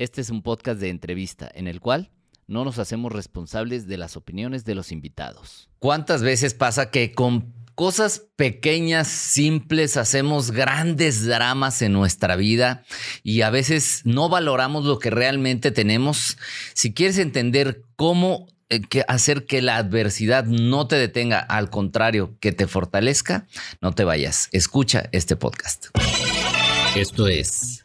Este es un podcast de entrevista en el cual no nos hacemos responsables de las opiniones de los invitados. ¿Cuántas veces pasa que con cosas pequeñas, simples, hacemos grandes dramas en nuestra vida y a veces no valoramos lo que realmente tenemos? Si quieres entender cómo eh, hacer que la adversidad no te detenga, al contrario, que te fortalezca, no te vayas. Escucha este podcast. Esto es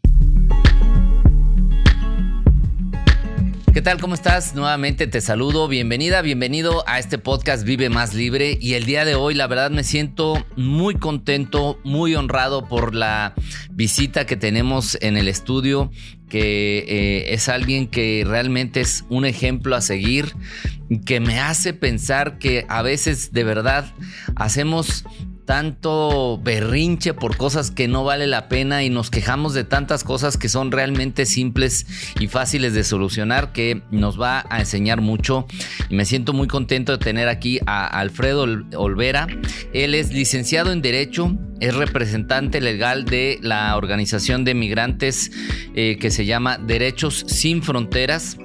¿Qué tal? ¿Cómo estás? Nuevamente te saludo. Bienvenida, bienvenido a este podcast Vive Más Libre. Y el día de hoy, la verdad, me siento muy contento, muy honrado por la visita que tenemos en el estudio, que eh, es alguien que realmente es un ejemplo a seguir, que me hace pensar que a veces de verdad hacemos tanto berrinche por cosas que no vale la pena y nos quejamos de tantas cosas que son realmente simples y fáciles de solucionar que nos va a enseñar mucho y me siento muy contento de tener aquí a Alfredo Olvera. Él es licenciado en Derecho, es representante legal de la organización de migrantes eh, que se llama Derechos Sin Fronteras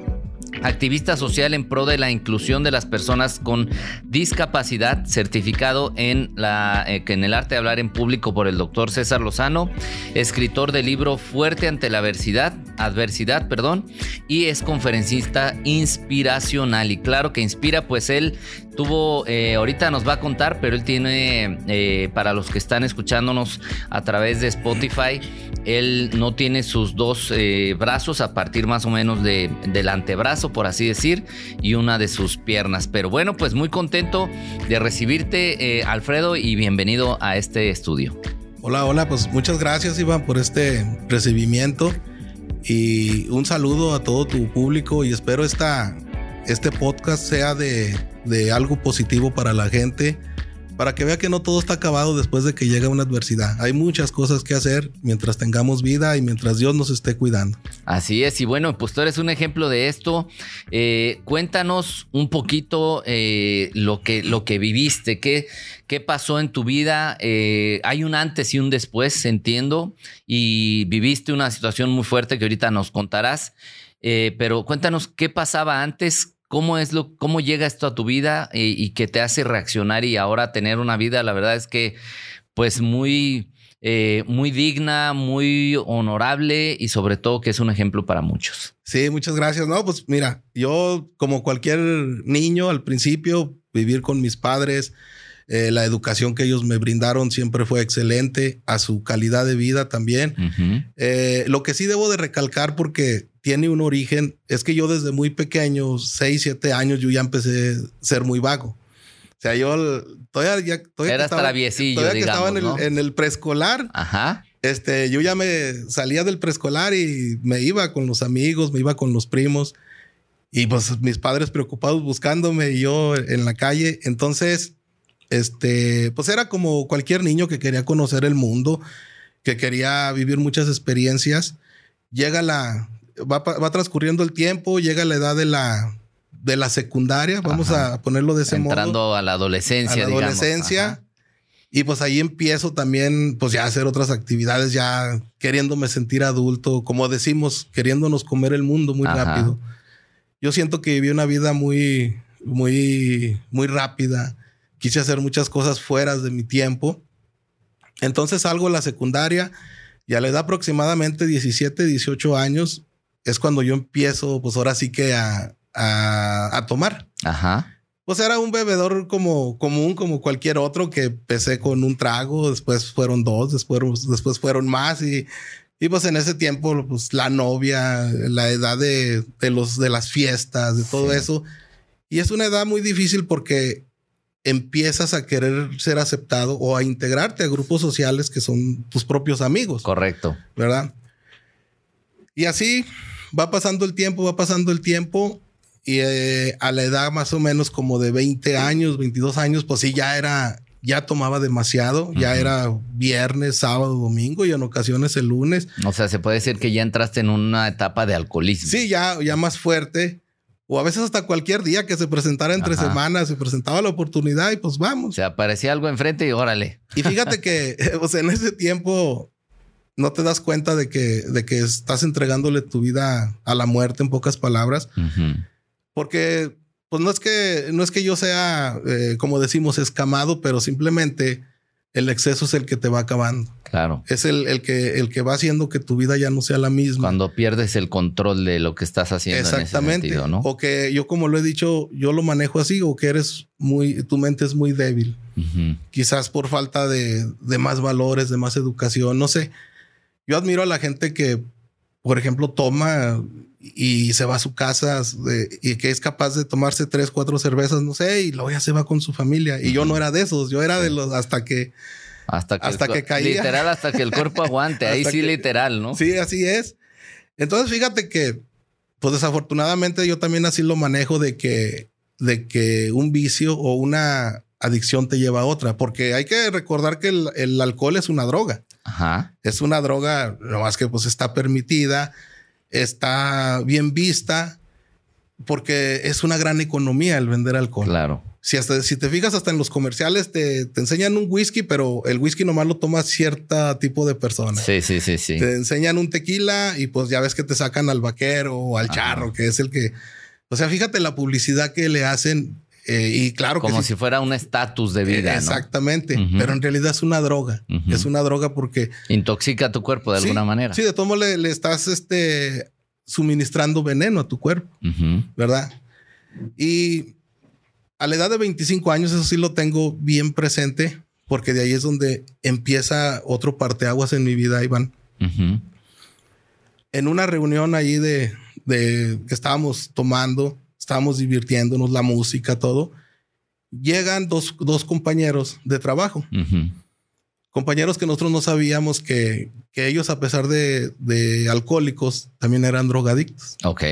activista social en pro de la inclusión de las personas con discapacidad, certificado en, la, eh, el arte de hablar en público por el doctor César Lozano, escritor del libro Fuerte ante la adversidad, adversidad, perdón, y es conferencista inspiracional. Y claro que inspira, pues él tuvo, eh, ahorita nos va a contar, pero él tiene, eh, para los que están escuchándonos a través de Spotify, él no tiene sus dos brazos a partir más o menos de, del antebrazo por así decir, y una de sus piernas. Pero bueno, pues muy contento de recibirte, eh, Alfredo, y bienvenido a este estudio. Hola, hola, pues muchas gracias, Iván, por este recibimiento y un saludo a todo tu público y espero esta, este podcast sea de, de algo positivo para la gente para que vea que no todo está acabado después de que llega una adversidad. Hay muchas cosas que hacer mientras tengamos vida y mientras Dios nos esté cuidando. Así es, y bueno, pues tú eres un ejemplo de esto. Eh, cuéntanos un poquito eh, lo, que, lo que viviste, qué, qué pasó en tu vida. Eh, hay un antes y un después, entiendo, y viviste una situación muy fuerte que ahorita nos contarás. pero cuéntanos qué pasaba antes, ¿Cómo es lo, cómo llega esto a tu vida y, que te hace reaccionar y ahora tener una vida? La verdad es que, pues, muy, eh, muy digna, muy honorable y sobre todo que es un ejemplo para muchos. Sí, muchas gracias. No, pues mira, yo como cualquier niño al principio, vivir con mis padres, eh, la educación que ellos me brindaron siempre fue excelente, a su calidad de vida también. Eh, lo que sí debo de recalcar porque tiene un origen es que yo desde muy pequeño, 6, 7 años, yo ya empecé a ser muy vago. O sea, yo todavía ya... Todavía Eras estaba, traviesillo, todavía que estaba en el, en el preescolar. Ajá. Este, yo ya me salía del preescolar y me iba con los amigos, me iba con los primos. Y pues mis padres preocupados buscándome y yo en la calle. Entonces, este, pues era como cualquier niño que quería conocer el mundo, que quería vivir muchas experiencias. Llega la, va, va transcurriendo el tiempo, llega la edad de la, de la secundaria, vamos a ponerlo de ese modo. Entrando a la adolescencia. A la adolescencia. Y pues ahí empiezo también, pues ya a hacer otras actividades, ya queriéndome sentir adulto, como decimos, queriéndonos comer el mundo muy rápido. Yo siento que viví una vida muy, muy, muy rápida quise hacer muchas cosas fuera de mi tiempo. Entonces salgo a la secundaria y a la edad aproximadamente 17, 18 años es cuando yo empiezo, pues ahora sí que a, tomar. Ajá. Pues era un bebedor como común, como cualquier otro, que empecé con un trago, después fueron dos, después, después fueron más y, y pues en ese tiempo, pues la novia, la edad de, los, de las fiestas, de todo eso. Y es una edad muy difícil porque empiezas a querer ser aceptado o a integrarte a grupos sociales que son tus propios amigos. Correcto. ¿Verdad? Y así va pasando el tiempo, va pasando el tiempo y eh, a la edad más o menos como de 20 años, 22 años, pues sí, ya era, ya tomaba demasiado, ya era viernes, sábado, domingo y en ocasiones el lunes. O sea, se puede decir que ya entraste en una etapa de alcoholismo. Sí, ya, ya más fuerte. O a veces hasta cualquier día que se presentara entre semanas, se presentaba la oportunidad y pues vamos. Se aparecía algo enfrente y órale. Y fíjate que, o sea, en ese tiempo no te das cuenta de que, de que estás entregándole tu vida a la muerte, en pocas palabras. Porque pues no es que, no es que yo sea, eh, como decimos, escamado, pero simplemente el exceso es el que te va acabando. Claro. Es el, el, que, el que va haciendo que tu vida ya no sea la misma. Cuando pierdes el control de lo que estás haciendo. Exactamente. En ese sentido, ¿no? O que yo, como lo he dicho, yo lo manejo así, o que eres muy, tu mente es muy débil. Quizás por falta de, de más valores, de más educación, no sé. Yo admiro a la gente que, por ejemplo, toma y se va a su casa y que es capaz de tomarse tres, cuatro cervezas, no sé, y luego ya se va con su familia. Y yo no era de esos, yo era de los hasta que... Hasta que, hasta que caía. Literal, hasta que el cuerpo aguante. Ahí sí, literal, ¿no? Sí, así es. Entonces, fíjate que, pues desafortunadamente yo también así lo manejo de que, de que un vicio o una adicción te lleva a otra, porque hay que recordar que el, el alcohol es una droga. Ajá. Es una droga, no más que pues está permitida está bien vista porque es una gran economía el vender alcohol. Claro. Si, hasta, si te fijas, hasta en los comerciales te, enseñan un whisky, pero el whisky nomás lo toma cierto tipo de personas. Sí, sí, sí, sí. Te enseñan un tequila y pues ya ves que te sacan al vaquero o al charro, que es el que... O sea, fíjate la publicidad que le hacen eh, y claro Como si fuera un estatus de vida. exactamente. Pero en realidad es una droga. Es una droga porque. Intoxica tu cuerpo de alguna manera. Sí, de todo modo le, estás este, suministrando veneno a tu cuerpo. ¿Verdad? Y a la edad de 25 años, eso sí lo tengo bien presente, porque de ahí es donde empieza otro parteaguas en mi vida, Iván. En una reunión ahí de, de que estábamos tomando, estábamos divirtiéndonos, la música, todo. Llegan dos, compañeros de trabajo. Compañeros que nosotros no sabíamos que, ellos, a pesar de, alcohólicos, también eran drogadictos. Ok.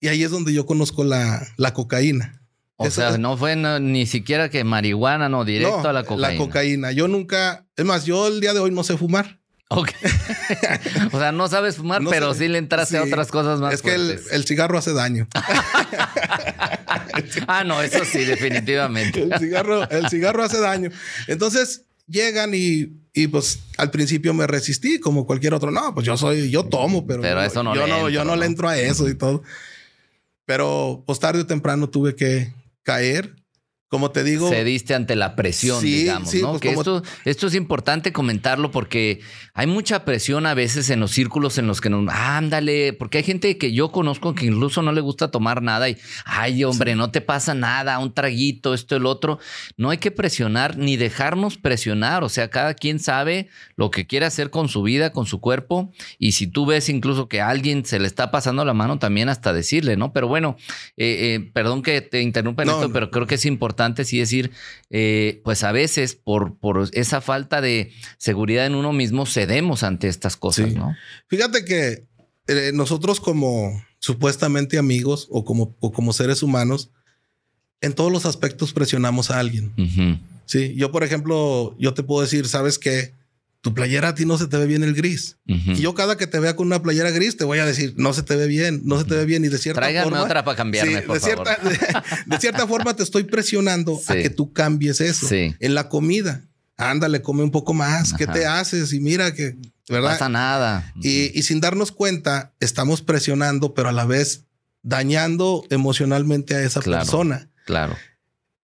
Y ahí es donde yo conozco la, cocaína. O sea, no fue ni siquiera que marihuana, no, directo a la cocaína. La cocaína. Yo nunca, es más, yo el día de hoy no sé fumar. Ok. o sea, no sabes fumar, pero sí le entraste a otras cosas más. Es que el, cigarro hace daño. ah, no, eso sí, definitivamente. el, cigarro, el cigarro hace daño. Entonces llegan y, pues al principio me resistí como cualquier otro. No, pues yo soy, yo tomo, pero, pero eso no yo, no, entro, yo no, le entro a eso y todo. Pero pues tarde o temprano tuve que caer como te digo. Cediste ante la presión, digamos, ¿no? Pues que esto, esto es importante comentarlo porque hay mucha presión a veces en los círculos en los que nos. ándale, porque hay gente que yo conozco que incluso no le gusta tomar nada y. Ay, hombre, no te pasa nada, un traguito, esto, el otro. No hay que presionar ni dejarnos presionar. O sea, cada quien sabe lo que quiere hacer con su vida, con su cuerpo. Y si tú ves incluso que a alguien se le está pasando la mano, también hasta decirle, ¿no? Pero bueno, eh, eh, perdón que te interrumpa en esto, pero creo que es importante y decir, eh, pues a veces por, por esa falta de seguridad en uno mismo cedemos ante estas cosas, ¿no? Fíjate que eh, nosotros como supuestamente amigos o como, como seres humanos, en todos los aspectos presionamos a alguien. Sí, yo por ejemplo, yo te puedo decir, ¿sabes qué? Tu playera a ti no se te ve bien el gris. Y yo cada que te vea con una playera gris te voy a decir, no se te ve bien, no se te ve bien y de cierta forma... otra para cambiarme, de, Cierta, de, cierta forma te estoy presionando a que tú cambies eso. En la comida, ándale, come un poco más, ¿qué te haces? Y mira que, ¿verdad? No pasa nada. Y, sin darnos cuenta, estamos presionando, pero a la vez dañando emocionalmente a esa persona. Claro.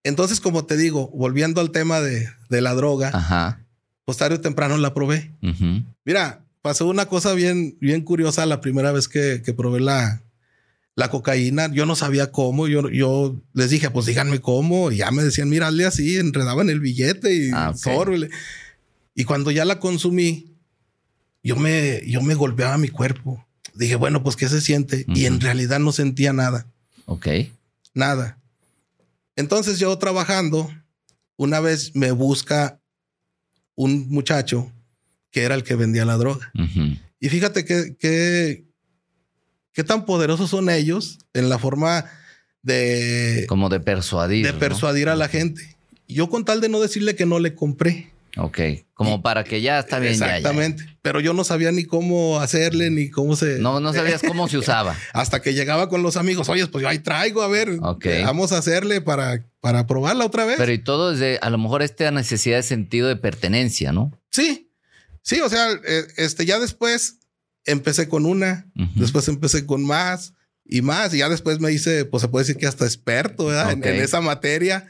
Entonces, como te digo, volviendo al tema de, de la droga, Ajá pues tarde o temprano la probé. Mira, pasó una cosa bien, bien curiosa la primera vez que, probé la, la cocaína. Yo no sabía cómo. Yo, yo les dije, pues díganme cómo. Y ya me decían, mira, hazle así, enredaban el billete y ah, Y cuando ya la consumí, yo me, yo me golpeaba mi cuerpo. Dije, bueno, pues qué se siente. Y en realidad no sentía nada. Ok. Nada. Entonces yo trabajando, una vez me busca un muchacho que era el que vendía la droga. Y fíjate que, qué tan poderosos son ellos en la forma de... Como de persuadir. De persuadir a la gente. yo con tal de no decirle que no le compré. Ok, como para que ya está bien. Exactamente, pero yo no sabía ni cómo hacerle, ni cómo se... No, no sabías cómo se usaba. Hasta que llegaba con los amigos, oye, pues yo ahí traigo, a ver, vamos a hacerle para, para probarla otra vez. Pero y todo desde, a lo mejor esta necesidad de sentido de pertenencia, ¿no? Sí, sí, o sea, eh, este, ya después empecé con una, después empecé con más y más, y ya después me hice, pues se puede decir que hasta experto, ¿verdad? En, en, esa materia.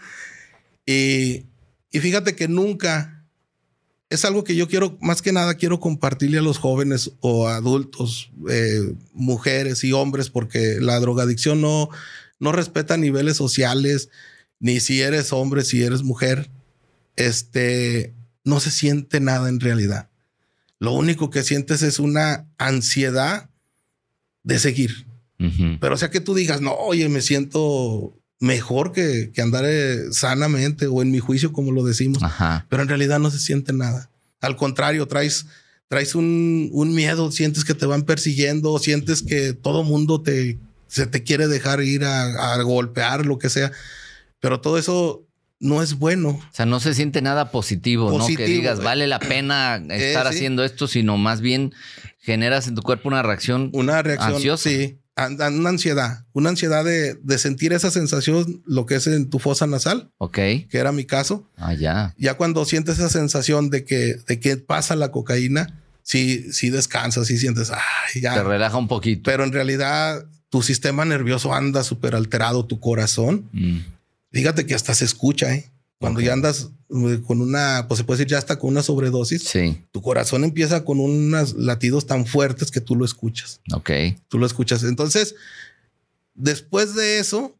Y, y fíjate que nunca es algo que yo quiero, más que nada, quiero compartirle a los jóvenes o adultos, eh, mujeres y hombres, porque la drogadicción no, no respeta niveles sociales, ni si eres hombre, si eres mujer. Este no se siente nada en realidad. Lo único que sientes es una ansiedad de seguir. Pero o sea que tú digas, no, oye, me siento mejor que, que andar eh, sanamente o en mi juicio, como lo decimos. Pero en realidad no se siente nada. Al contrario, traes, traes un, miedo, sientes que te van persiguiendo, sientes que todo mundo te, se te quiere dejar ir a, golpear, lo que sea. Pero todo eso no es bueno. O sea, no se siente nada positivo, ¿no? Que digas, vale la pena eh, estar haciendo esto, sino más bien generas en tu cuerpo una reacción, una reacción ansiosa. Sí, una ansiedad, una ansiedad de, sentir esa sensación, lo que es en tu fosa nasal. Ok. Que era mi caso. Ah, ya. Ya cuando sientes esa sensación de que, de que pasa la cocaína, sí, sí descansas, sí sientes, ay, ya. Te relaja un poquito. Pero en realidad tu sistema nervioso anda súper alterado, tu corazón. Mm. Fíjate que hasta se escucha, ¿eh? Cuando ya andas eh, con una, pues se puede decir ya hasta con una sobredosis, tu corazón empieza con unos latidos tan fuertes que tú lo escuchas. Ok. Tú lo escuchas. Entonces, después de eso,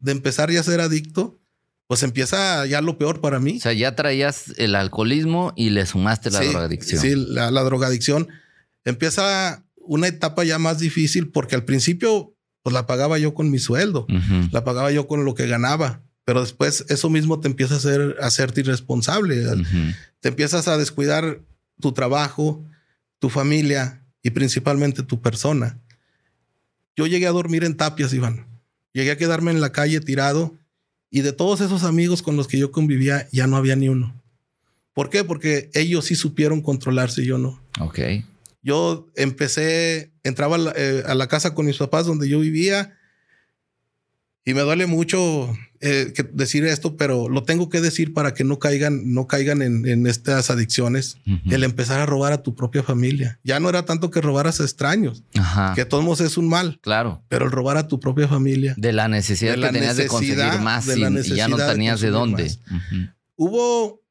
de empezar ya a ser adicto, pues empieza ya lo peor para mí. O sea, ya traías el alcoholismo y le sumaste la drogadicción. Sí, la, drogadicción. Empieza una etapa ya más difícil porque al principio, pues la pagaba yo con mi sueldo, la pagaba yo con lo que ganaba pero después eso mismo te empieza a hacer hacerte irresponsable. Te empiezas a descuidar tu trabajo, tu familia y principalmente tu persona. Yo llegué a dormir en tapias, Iván. Llegué a quedarme en la calle tirado y de todos esos amigos con los que yo convivía ya no había ni uno. ¿Por qué? Porque ellos sí supieron controlarse y yo no. Ok. Yo empecé, entraba a la, eh, a la casa con mis papás donde yo vivía y me duele mucho eh, decir esto, pero lo tengo que decir para que no caigan, no caigan en, estas adicciones. El empezar a robar a tu propia familia. Ya no era tanto que robaras a extraños, que todos es un mal. Claro. Pero el robar a tu propia familia. De la necesidad que tenías de conseguir más y, ya no tenías de, dónde. Hubo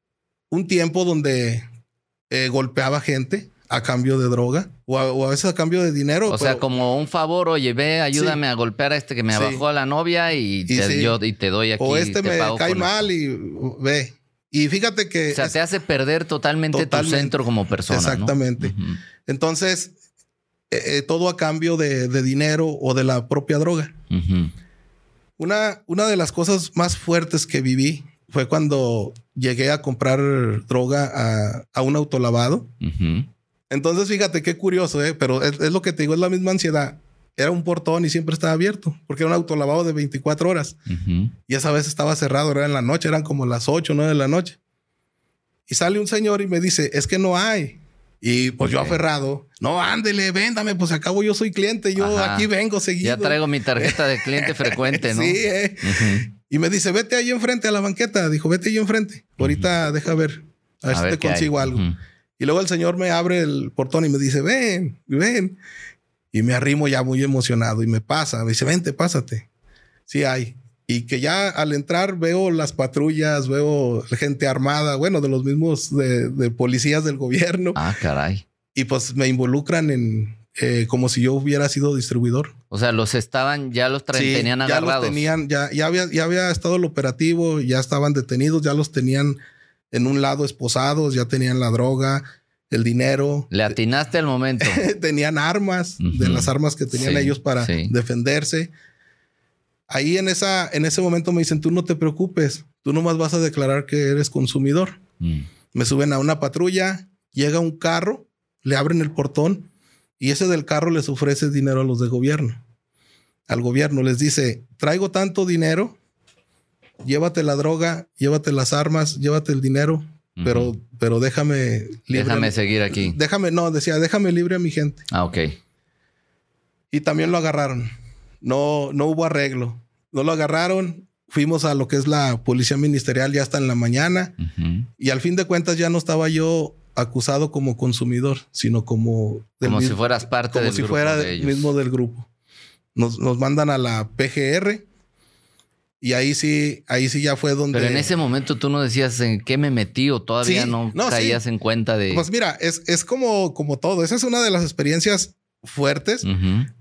un tiempo donde eh, golpeaba gente a cambio de droga o a, veces a cambio de dinero. O sea, como un favor, oye, ve, ayúdame a golpear a este que me abajó a la novia y, te, yo, y te doy aquí. O este me cae mal y ve. Y fíjate que... O sea, te hace perder totalmente, tu centro como persona. Exactamente. Entonces, eh, eh, todo a cambio de, dinero o de la propia droga. una, una de las cosas más fuertes que viví fue cuando llegué a comprar droga a, a un autolavado. Entonces, fíjate qué curioso, ¿eh? pero es, lo que te digo, es la misma ansiedad. Era un portón y siempre estaba abierto, porque era un autolavado de 24 horas. Y esa vez estaba cerrado, era en la noche, eran como las 8 o 9 de la noche. Y sale un señor y me dice, es que no hay. Y pues yo aferrado, no, ándele, véndame, pues acabo yo soy cliente, yo aquí vengo seguido. Ya traigo mi tarjeta de cliente frecuente, ¿no? sí, eh. Y me dice, vete ahí enfrente a la banqueta. Dijo, vete ahí enfrente. Ahorita deja ver, a ver si te consigo algo. Y luego el Señor me abre el portón y me dice, ven, ven. Y me arrimo ya muy emocionado y me pasa. Me dice, vente, pásate. Sí hay. Y que ya al entrar veo las patrullas, veo gente armada, bueno, de los mismos de, policías del gobierno. Ah, caray. Y pues me involucran en, eh, como si yo hubiera sido distribuidor. O sea, los estaban, ya los tenían agarrados. Ya los tenían, ya, ya, había, ya había estado el operativo, ya estaban detenidos, ya los tenían en un lado esposados, ya tenían la droga, el dinero. Le atinaste al momento. tenían armas, de las armas que tenían ellos para defenderse. Ahí en, esa, en ese momento me dicen, tú no te preocupes, tú nomás vas a declarar que eres consumidor. Mm. Me suben a una patrulla, llega un carro, le abren el portón y ese del carro les ofrece dinero a los de gobierno. Al gobierno les dice, traigo tanto dinero llévate la droga, llévate las armas, llévate el dinero, pero, pero déjame libre. Déjame seguir aquí. Déjame, no, decía, déjame libre a mi gente. Ah, ok. Y también lo agarraron. No, no hubo arreglo. No lo agarraron. Fuimos a lo que es la policía ministerial ya hasta en la mañana. Y al fin de cuentas ya no estaba yo acusado como consumidor, sino como... Como si fueras parte como si fuera mismo del grupo. Nos, nos mandan a la PGR y ahí sí, ahí sí ya fue donde. Pero en ese momento tú no decías en qué me metí o todavía no, caías en cuenta de. Pues mira, es, es como, como todo. Esa es una de las experiencias fuertes,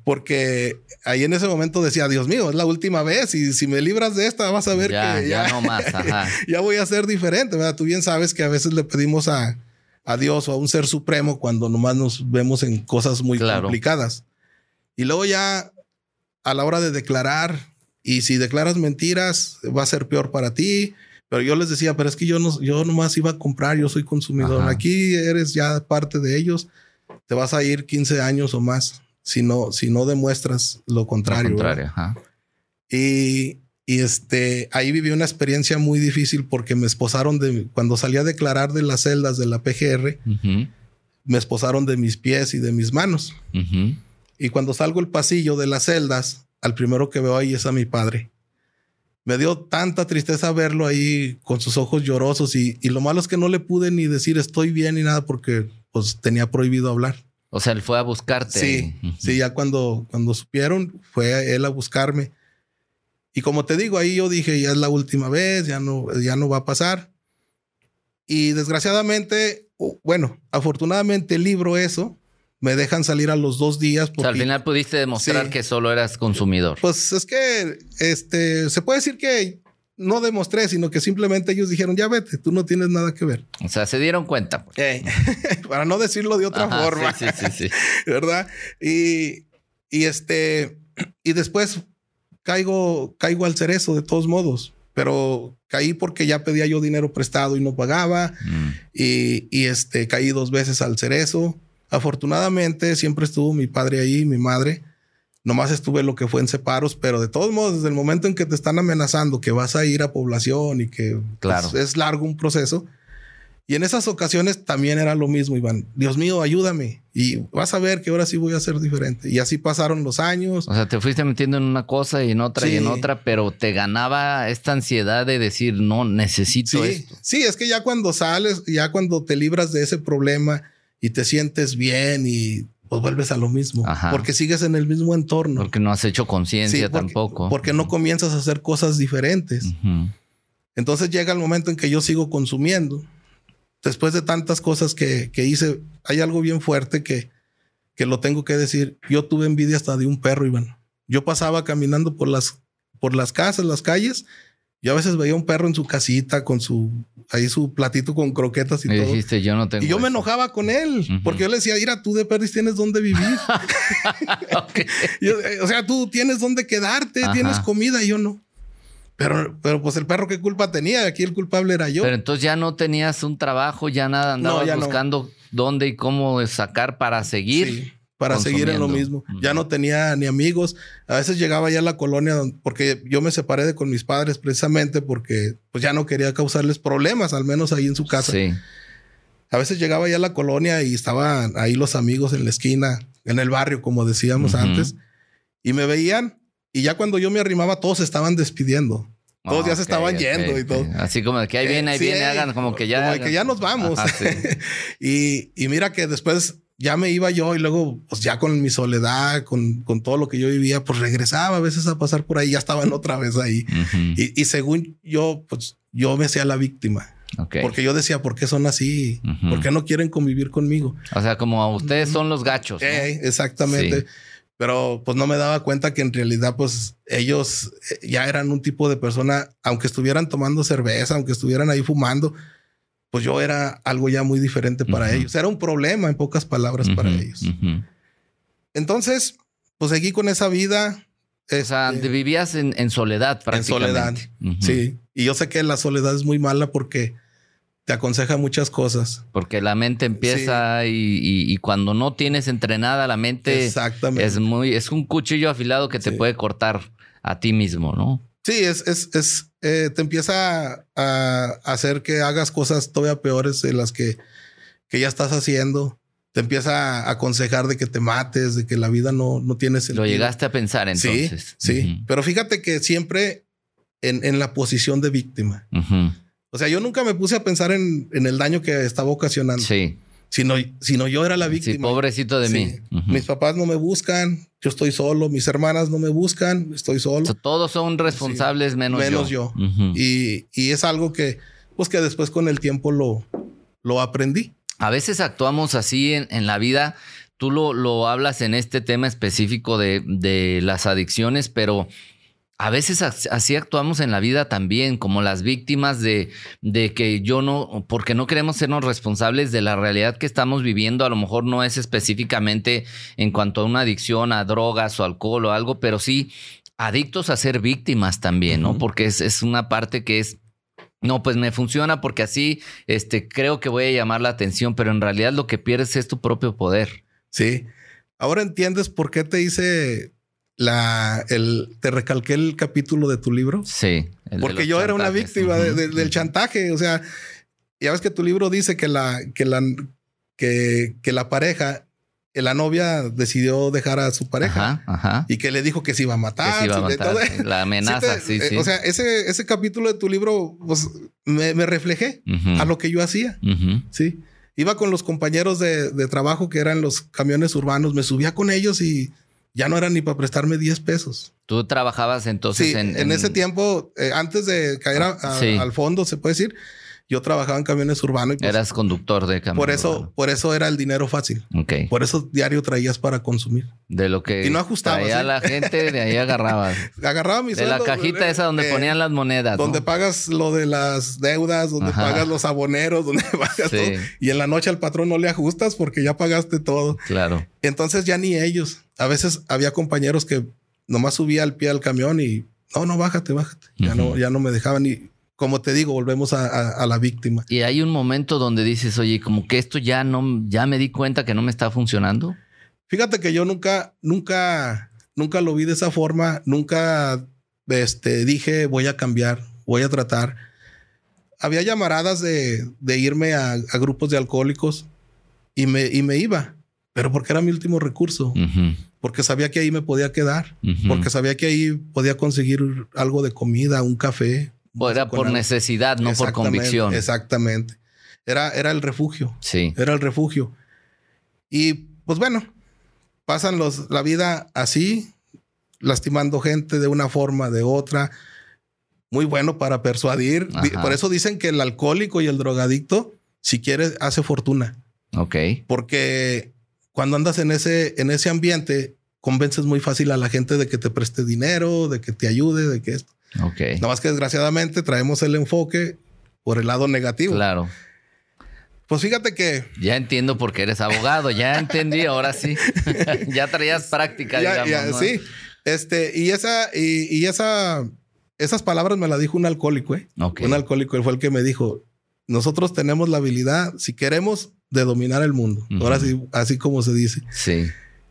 porque ahí en ese momento decía, Dios mío, es la última vez y si me libras de esta vas a ver que ya, no más, ya voy a ser diferente, ¿verdad? Tú bien sabes que a veces le pedimos a, a Dios o a un ser supremo cuando nomás nos vemos en cosas muy complicadas. Y luego ya a la hora de declarar, y si declaras mentiras, va a ser peor para ti. Pero yo les decía, pero es que yo no, yo nomás iba a comprar, yo soy consumidor. Aquí eres ya parte de ellos. Te vas a ir 15 años o más si no, si no demuestras lo contrario. Lo contrario Y, y, este, ahí viví una experiencia muy difícil porque me esposaron de, cuando salí a declarar de las celdas de la PGR, me esposaron de mis pies y de mis manos. Y cuando salgo el pasillo de las celdas, al primero que veo ahí es a mi padre. Me dio tanta tristeza verlo ahí con sus ojos llorosos y, lo malo es que no le pude ni decir estoy bien ni nada porque pues tenía prohibido hablar. O sea, él fue a buscarte. Sí, sí, ya cuando, cuando supieron fue él a buscarme. Y como te digo, ahí yo dije, ya es la última vez, ya no, ya no va a pasar. Y desgraciadamente, bueno, afortunadamente libro eso me dejan salir a los dos días. Porque, al final pudiste demostrar que solo eras consumidor. Pues es que este se puede decir que no demostré, sino que simplemente ellos dijeron, ya vete, tú no tienes nada que ver. O sea, se dieron cuenta. Pues. para no decirlo de otra forma. Sí, sí, sí, ¿Verdad? Y, y este, y después caigo, caigo al cerezo de todos modos. Pero caí porque ya pedía yo dinero prestado y no pagaba. Mm. Y, y este, caí dos veces al cerezo. Afortunadamente siempre estuvo mi padre ahí, mi madre. Nomás estuve lo que fue en separos, pero de todos modos, desde el momento en que te están amenazando que vas a ir a población y que pues, es largo un proceso. Y en esas ocasiones también era lo mismo, Iván. Dios mío, ayúdame. Y vas a ver que ahora sí voy a ser diferente. Y así pasaron los años. O sea, te fuiste metiendo en una cosa y en otra y en otra, pero te ganaba esta ansiedad de decir, no, necesito sí. esto. Sí, es que ya cuando sales, ya cuando te libras de ese problema, y te sientes bien y pues vuelves a lo mismo. Porque sigues en el mismo entorno. Porque no has hecho conciencia tampoco. Porque no comienzas a hacer cosas diferentes. Entonces llega el momento en que yo sigo consumiendo. Después de tantas cosas que, que hice, hay algo bien fuerte que, que lo tengo que decir. Yo tuve envidia hasta de un perro, Iván. Yo pasaba caminando por las, por las casas, las calles, yo a veces veía un perro en su casita con su ahí su platito con croquetas y, todo. Dijiste, yo no tengo y yo me enojaba con él porque yo le decía, mira, tú de perdis tienes dónde vivir. Eh, o sea, tú tienes dónde quedarte, tienes comida y yo no. Pero, pero pues el perro qué culpa tenía, aquí el culpable era yo. Pero entonces ya no tenías un trabajo, ya nada, andabas buscando dónde y cómo sacar para seguir. Sí para seguir en lo mismo. Ya no tenía ni amigos. A veces llegaba ya a la colonia porque yo me separé de con mis padres precisamente porque pues ya no quería causarles problemas, al menos ahí en su casa. Sí. A veces llegaba ya a la colonia y estaban ahí los amigos en la esquina, en el barrio, como decíamos antes, y me veían y ya cuando yo me arrimaba todos estaban despidiendo. Todos ya se estaban yendo y todo. Así como que ahí viene, ahí viene, hagan como que ya. Como que ya nos vamos. y, y mira que después ya me iba yo y luego, pues ya con mi soledad, con, con, todo lo que yo vivía, pues regresaba a veces a pasar por ahí, ya estaban otra vez ahí. y, y, según yo, pues yo me hacía la víctima. Porque yo decía, ¿por qué son así? ¿Por qué no quieren convivir conmigo? O sea, como ustedes son los gachos. Eh, exactamente. Pero pues no me daba cuenta que en realidad pues ellos eh, ya eran un tipo de persona, aunque estuvieran tomando cerveza, aunque estuvieran ahí fumando, pues yo era algo ya muy diferente para ellos. Era un problema, en pocas palabras, para ellos. Entonces, pues seguí con esa vida. O sea, este, vivías en, soledad prácticamente. En soledad, sí. Y yo sé que la soledad es muy mala porque te aconseja muchas cosas. Porque la mente empieza y, cuando no tienes entrenada la mente Exactamente. es muy es un cuchillo afilado que te puede cortar a ti mismo, ¿no? Sí, es, es, es eh, te empieza a, hacer que hagas cosas todavía peores de las que, que ya estás haciendo. Te empieza a aconsejar de que te mates, de que la vida no, no tiene sentido. Lo llegaste a pensar entonces. Sí, sí. Pero fíjate que siempre en, en la posición de víctima. O sea, yo nunca me puse a pensar en, en el daño que estaba ocasionando. Sí sino, sino yo era la víctima. Sí, pobrecito de mí. Mis papás no me buscan, yo estoy solo, mis hermanas no me buscan, estoy solo. todos son responsables menos, menos yo. y, y, es algo que, pues que después con el tiempo lo, lo aprendí. A veces actuamos así en, en la vida. Tú lo, lo, hablas en este tema específico de, de las adicciones, pero a veces así actuamos en la vida también, como las víctimas de, de, que yo no, porque no queremos sernos responsables de la realidad que estamos viviendo. A lo mejor no es específicamente en cuanto a una adicción a drogas o alcohol o algo, pero sí adictos a ser víctimas también, ¿no? Porque es, es, una parte que es. No, pues me funciona porque así este, creo que voy a llamar la atención, pero en realidad lo que pierdes es tu propio poder. Sí. Ahora entiendes por qué te hice la, el, te recalqué el capítulo de tu libro. Sí. Porque yo era una víctima del chantaje. O sea, ya ves que tu libro dice que la, que la, que, que la pareja, la novia decidió dejar a su pareja y que le dijo que se iba a matar. La amenaza, sí, sí, O sea, ese, ese capítulo de tu libro, pues me, reflejé a lo que yo hacía. Sí. Iba con los compañeros de, de trabajo que eran los camiones urbanos, me subía con ellos y ya no era ni para prestarme 10 pesos. Tú trabajabas entonces en, en, ese tiempo, eh, antes de caer al fondo, se puede decir, yo trabajaba en camiones urbanos. Y pues Eras conductor de camiones. Por eso, por eso era el dinero fácil. Ok. Por eso diario traías para consumir. De lo que y no ajustabas. Traía la gente, de ahí agarrabas. Agarraba mi De la cajita esa donde eh, ponían las monedas. Donde pagas lo de las deudas, donde pagas los aboneros, donde pagas todo. Y en la noche al patrón no le ajustas porque ya pagaste todo. Claro. Entonces ya ni ellos. A veces había compañeros que nomás subía al pie al camión y no, no, bájate, bájate. Ya no, ya no me dejaban ni como te digo, volvemos a, la víctima. Y hay un momento donde dices, oye, como que esto ya no, ya me di cuenta que no me está funcionando. Fíjate que yo nunca, nunca, nunca lo vi de esa forma. Nunca, este, dije voy a cambiar, voy a tratar. Había llamaradas de, irme a, grupos de alcohólicos y me, y me iba, pero porque era mi último recurso. Porque sabía que ahí me podía quedar, porque sabía que ahí podía conseguir algo de comida, un café, era por necesidad, no por convicción. Exactamente. Era, era el refugio. Sí. Era el refugio. Y pues bueno, pasan los, la vida así, lastimando gente de una forma, de otra. Muy bueno para persuadir. Por eso dicen que el alcohólico y el drogadicto, si quiere, hace fortuna. Ok. Porque cuando andas en ese, en ese ambiente, convences muy fácil a la gente de que te preste dinero, de que te ayude, de que esto. Ok. Nada más que desgraciadamente traemos el enfoque por el lado negativo. Claro. Pues fíjate que. Ya entiendo por qué eres abogado, ya entendí, ahora sí. ya traías práctica, digamos. Sí. Este, y esa, y, esa, esas palabras me las dijo un alcohólico, ¿eh? Un alcohólico, él fue el que me dijo: Nosotros tenemos la habilidad, si queremos, de dominar el mundo. Ahora sí, así como se dice. Sí.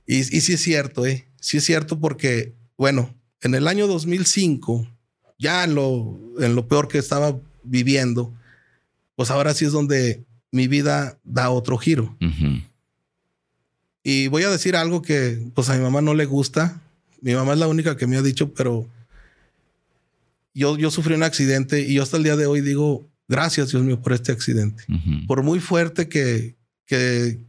Y, y sí es cierto, ¿eh? Sí es cierto porque, bueno, en el año 2005 ya en lo, en lo peor que estaba viviendo, pues ahora sí es donde mi vida da otro giro. Y voy a decir algo que pues a mi mamá no le gusta. Mi mamá es la única que me ha dicho, pero yo, yo sufrí un accidente y yo hasta el día de hoy digo, gracias Dios mío por este accidente. Por muy fuerte que, que,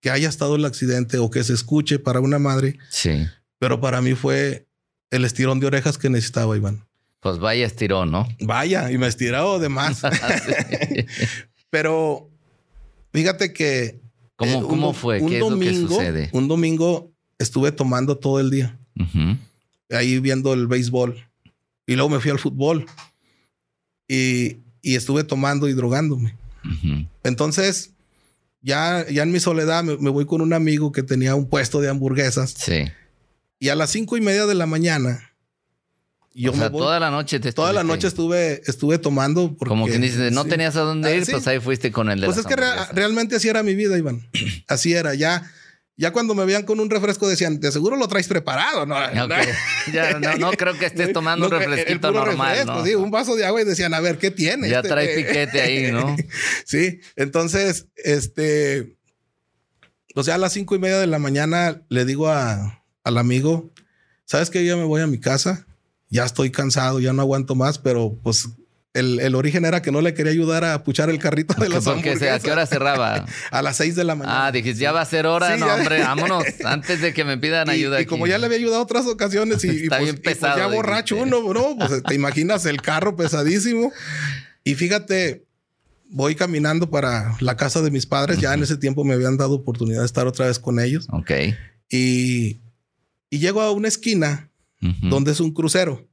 que, haya estado el accidente o que se escuche para una madre. Sí. Pero para mí fue el estirón de orejas que necesitaba, Iván. Pues vaya estiró, ¿no? Vaya, y me estiró de más. Pero fíjate que. ¿Cómo, eh, cómo fue? ¿Qué es lo que sucede? Un domingo estuve tomando todo el día. Ahí viendo el béisbol. Y luego me fui al fútbol. Y, estuve tomando y drogándome. Entonces, ya, ya en mi soledad me, me, voy con un amigo que tenía un puesto de hamburguesas. Sí. Y a las cinco y media de la mañana o sea, toda la noche te Toda la noche estuve, estuve tomando. Porque, Como quien dice, no tenías a dónde ah, ir, pues ahí fuiste con el de Pues es que realmente así era mi vida, Iván. así era. Ya, Ya cuando me veían con un refresco decían, de seguro lo traes preparado, ¿no? ya, no, creo que estés tomando un refresquito normal, ¿no? Sí, un vaso de agua y decían, a ver, ¿qué tiene? Ya este trae piquete ahí, ¿no? sí, entonces, este, o sea, a las cinco y media de la mañana le digo a, al amigo, ¿sabes qué? Ya me voy a mi casa, ya estoy cansado, ya no aguanto más, pero pues el, origen era que no le quería ayudar a puchar el carrito de los hamburguesas. ¿A qué hora cerraba? a las seis de la mañana. Ah, dijiste, ya va a ser hora. no, hombre, vámonos. Antes de que me pidan ayuda. Y, como ya le había ayudado otras ocasiones y, pues, bien pues, pesado, ya borracho uno, bro. Pues te imaginas el carro pesadísimo. Y fíjate, voy caminando para la casa de mis padres. Ya en ese tiempo me habían dado oportunidad de estar otra vez con ellos. Ok. Y, y llego a una esquina donde es un crucero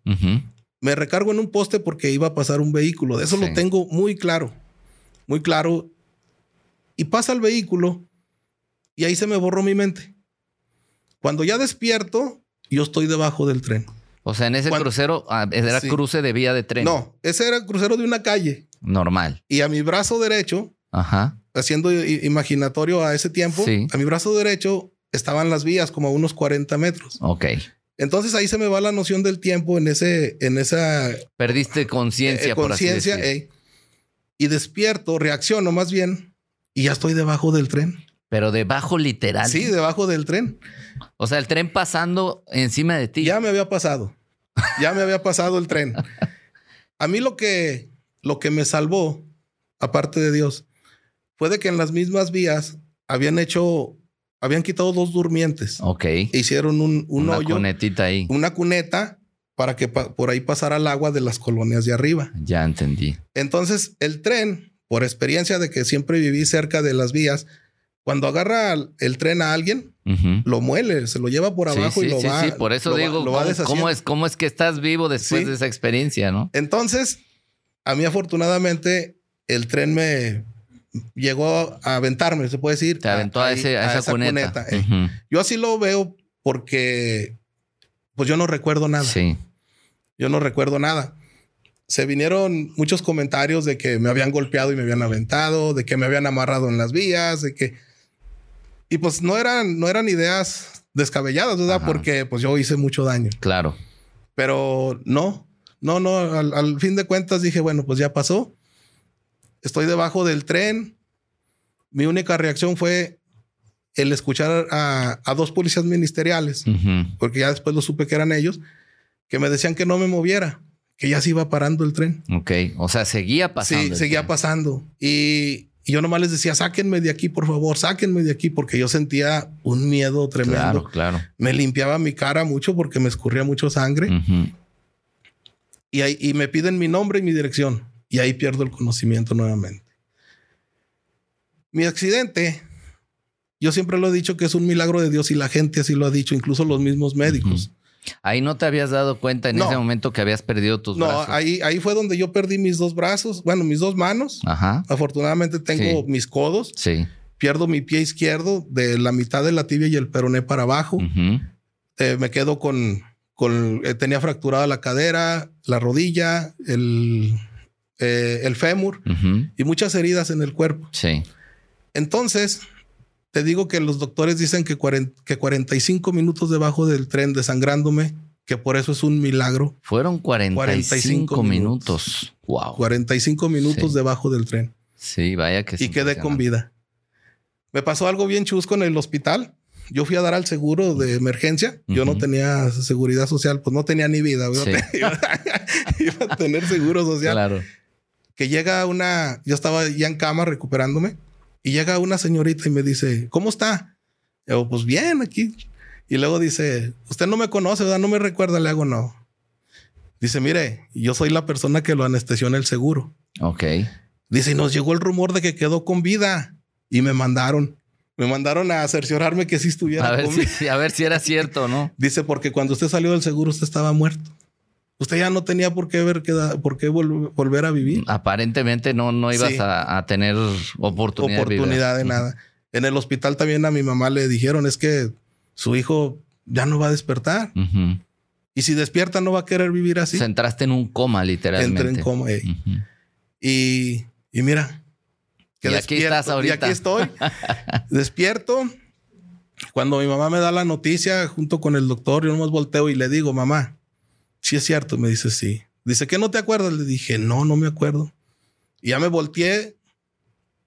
me recargo en un poste porque iba a pasar un vehículo. De eso lo tengo muy claro, muy claro. Y pasa el vehículo y ahí se me borró mi mente. Cuando ya despierto, yo estoy debajo del tren. O sea, en ese crucero ah, era cruce de vía de tren. No, ese era el crucero de una calle. Normal. Y a mi brazo derecho, Ajá. haciendo imaginatorio a ese tiempo, a mi brazo derecho estaban las vías como a unos 40 metros. Ok. Entonces ahí se me va la noción del tiempo en ese, en esa. Perdiste conciencia, eh, Conciencia, y despierto, reacciono más bien, y ya estoy debajo del tren. Pero debajo literal. Sí, debajo del tren. O sea, el tren pasando encima de ti. Ya me había pasado. Ya me había pasado el tren. A mí lo que, lo que me salvó, aparte de Dios, fue de que en las mismas vías habían hecho habían quitado dos durmientes. Ok. E hicieron un, un una hoyo. cunetita ahí. Una cuneta para que por ahí pasara el agua de las colonias de arriba. Ya entendí. Entonces, el tren, por experiencia de que siempre viví cerca de las vías, cuando agarra el tren a alguien, lo muele, se lo lleva por abajo y lo va. Sí, sí, por eso digo, ¿cómo, es, ¿cómo es que estás vivo después de esa experiencia, no? Entonces, a mí afortunadamente, el tren me, llegó a aventarme, se puede decir. Te aventó a, esa, cuneta. Eh. Yo así lo veo porque, pues yo no recuerdo nada. Sí. Yo no recuerdo nada. Se vinieron muchos comentarios de que me habían golpeado y me habían aventado, de que me habían amarrado en las vías, de que... Y pues no eran, no eran ideas descabelladas, ¿verdad? Porque pues yo hice mucho daño. Claro. Pero no, no, no, al fin de cuentas dije, bueno, pues ya pasó estoy debajo del tren. Mi única reacción fue el escuchar a, dos policías ministeriales, porque ya después lo supe que eran ellos, que me decían que no me moviera, que ya se iba parando el tren. Ok, o sea, seguía pasando. Sí, seguía pasando. Y, yo nomás les decía, sáquenme de aquí, por favor, sáquenme de aquí, porque yo sentía un miedo tremendo. Claro, claro. Me limpiaba mi cara mucho porque me escurría mucho sangre. y, ahí, y me piden mi nombre y mi dirección y ahí pierdo el conocimiento nuevamente. Mi accidente, yo siempre lo he dicho que es un milagro de Dios y la gente así lo ha dicho, incluso los mismos médicos. Ahí no te habías dado cuenta en ese momento que habías perdido tus brazos. No, ahí, ahí fue donde yo perdí mis dos brazos, bueno, mis dos manos. Ajá. Afortunadamente tengo mis codos. Sí. Pierdo mi pie izquierdo de la mitad de la tibia y el peroné para abajo. Eh, me quedo con, con eh, tenía fracturada la cadera, la rodilla, el, eh, el fémur y muchas heridas en el cuerpo. Sí. Entonces, te digo que los doctores dicen que, que 45 minutos debajo del tren desangrándome, que por eso es un milagro. Fueron 45, minutos. Wow. 45 minutos debajo del tren. Sí, vaya que sí. Y quedé con vida. Me pasó algo bien chusco en el hospital. Yo fui a dar al seguro de emergencia. Yo no tenía seguridad social, pues no tenía ni vida. Iba, iba a tener seguro social. Claro que llega una, yo estaba ya en cama recuperándome y llega una señorita y me dice, ¿cómo está? Yo, pues bien, aquí. Y luego dice, usted no me conoce, ¿verdad? No me recuerda, le hago no. Dice, mire, yo soy la persona que lo anestesió en el seguro. Ok. Dice, y nos llegó el rumor de que quedó con vida y me mandaron. Me mandaron a cerciorarme que sí estuviera a ver Si, a ver si era cierto, ¿no? Dice, porque cuando usted salió del seguro, usted estaba muerto usted ya no tenía por qué ver por qué volver a vivir. Aparentemente no, no ibas a, tener oportunidad, oportunidad de, nada. En el hospital también a mi mamá le dijeron es que su hijo ya no va a despertar. Y si despierta no va a querer vivir así. Se entraste en un coma literalmente. Entré en coma. y, mira. Que y aquí estás ahorita. Y aquí estoy. despierto. Cuando mi mamá me da la noticia junto con el doctor, yo nomás volteo y le digo, mamá, sí es cierto. Me dice, sí. Dice, ¿qué no te acuerdas? Le dije, no, no me acuerdo. Y ya me volteé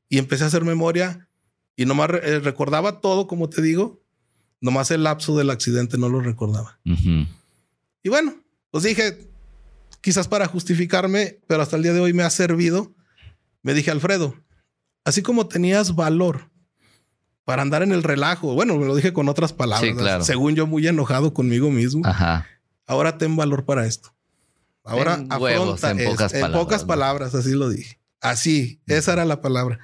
y empecé a hacer memoria y nomás eh, recordaba todo, como te digo, nomás el lapso del accidente no lo recordaba. Y bueno, pues dije, quizás para justificarme, pero hasta el día de hoy me ha servido. Me dije, Alfredo, así como tenías valor para andar en el relajo, bueno, me lo dije con otras palabras, según yo muy enojado conmigo mismo. Ahora ten valor para esto. Ahora afronta en, pocas, palabras, en pocas palabras, así lo dije. Así, esa era la palabra.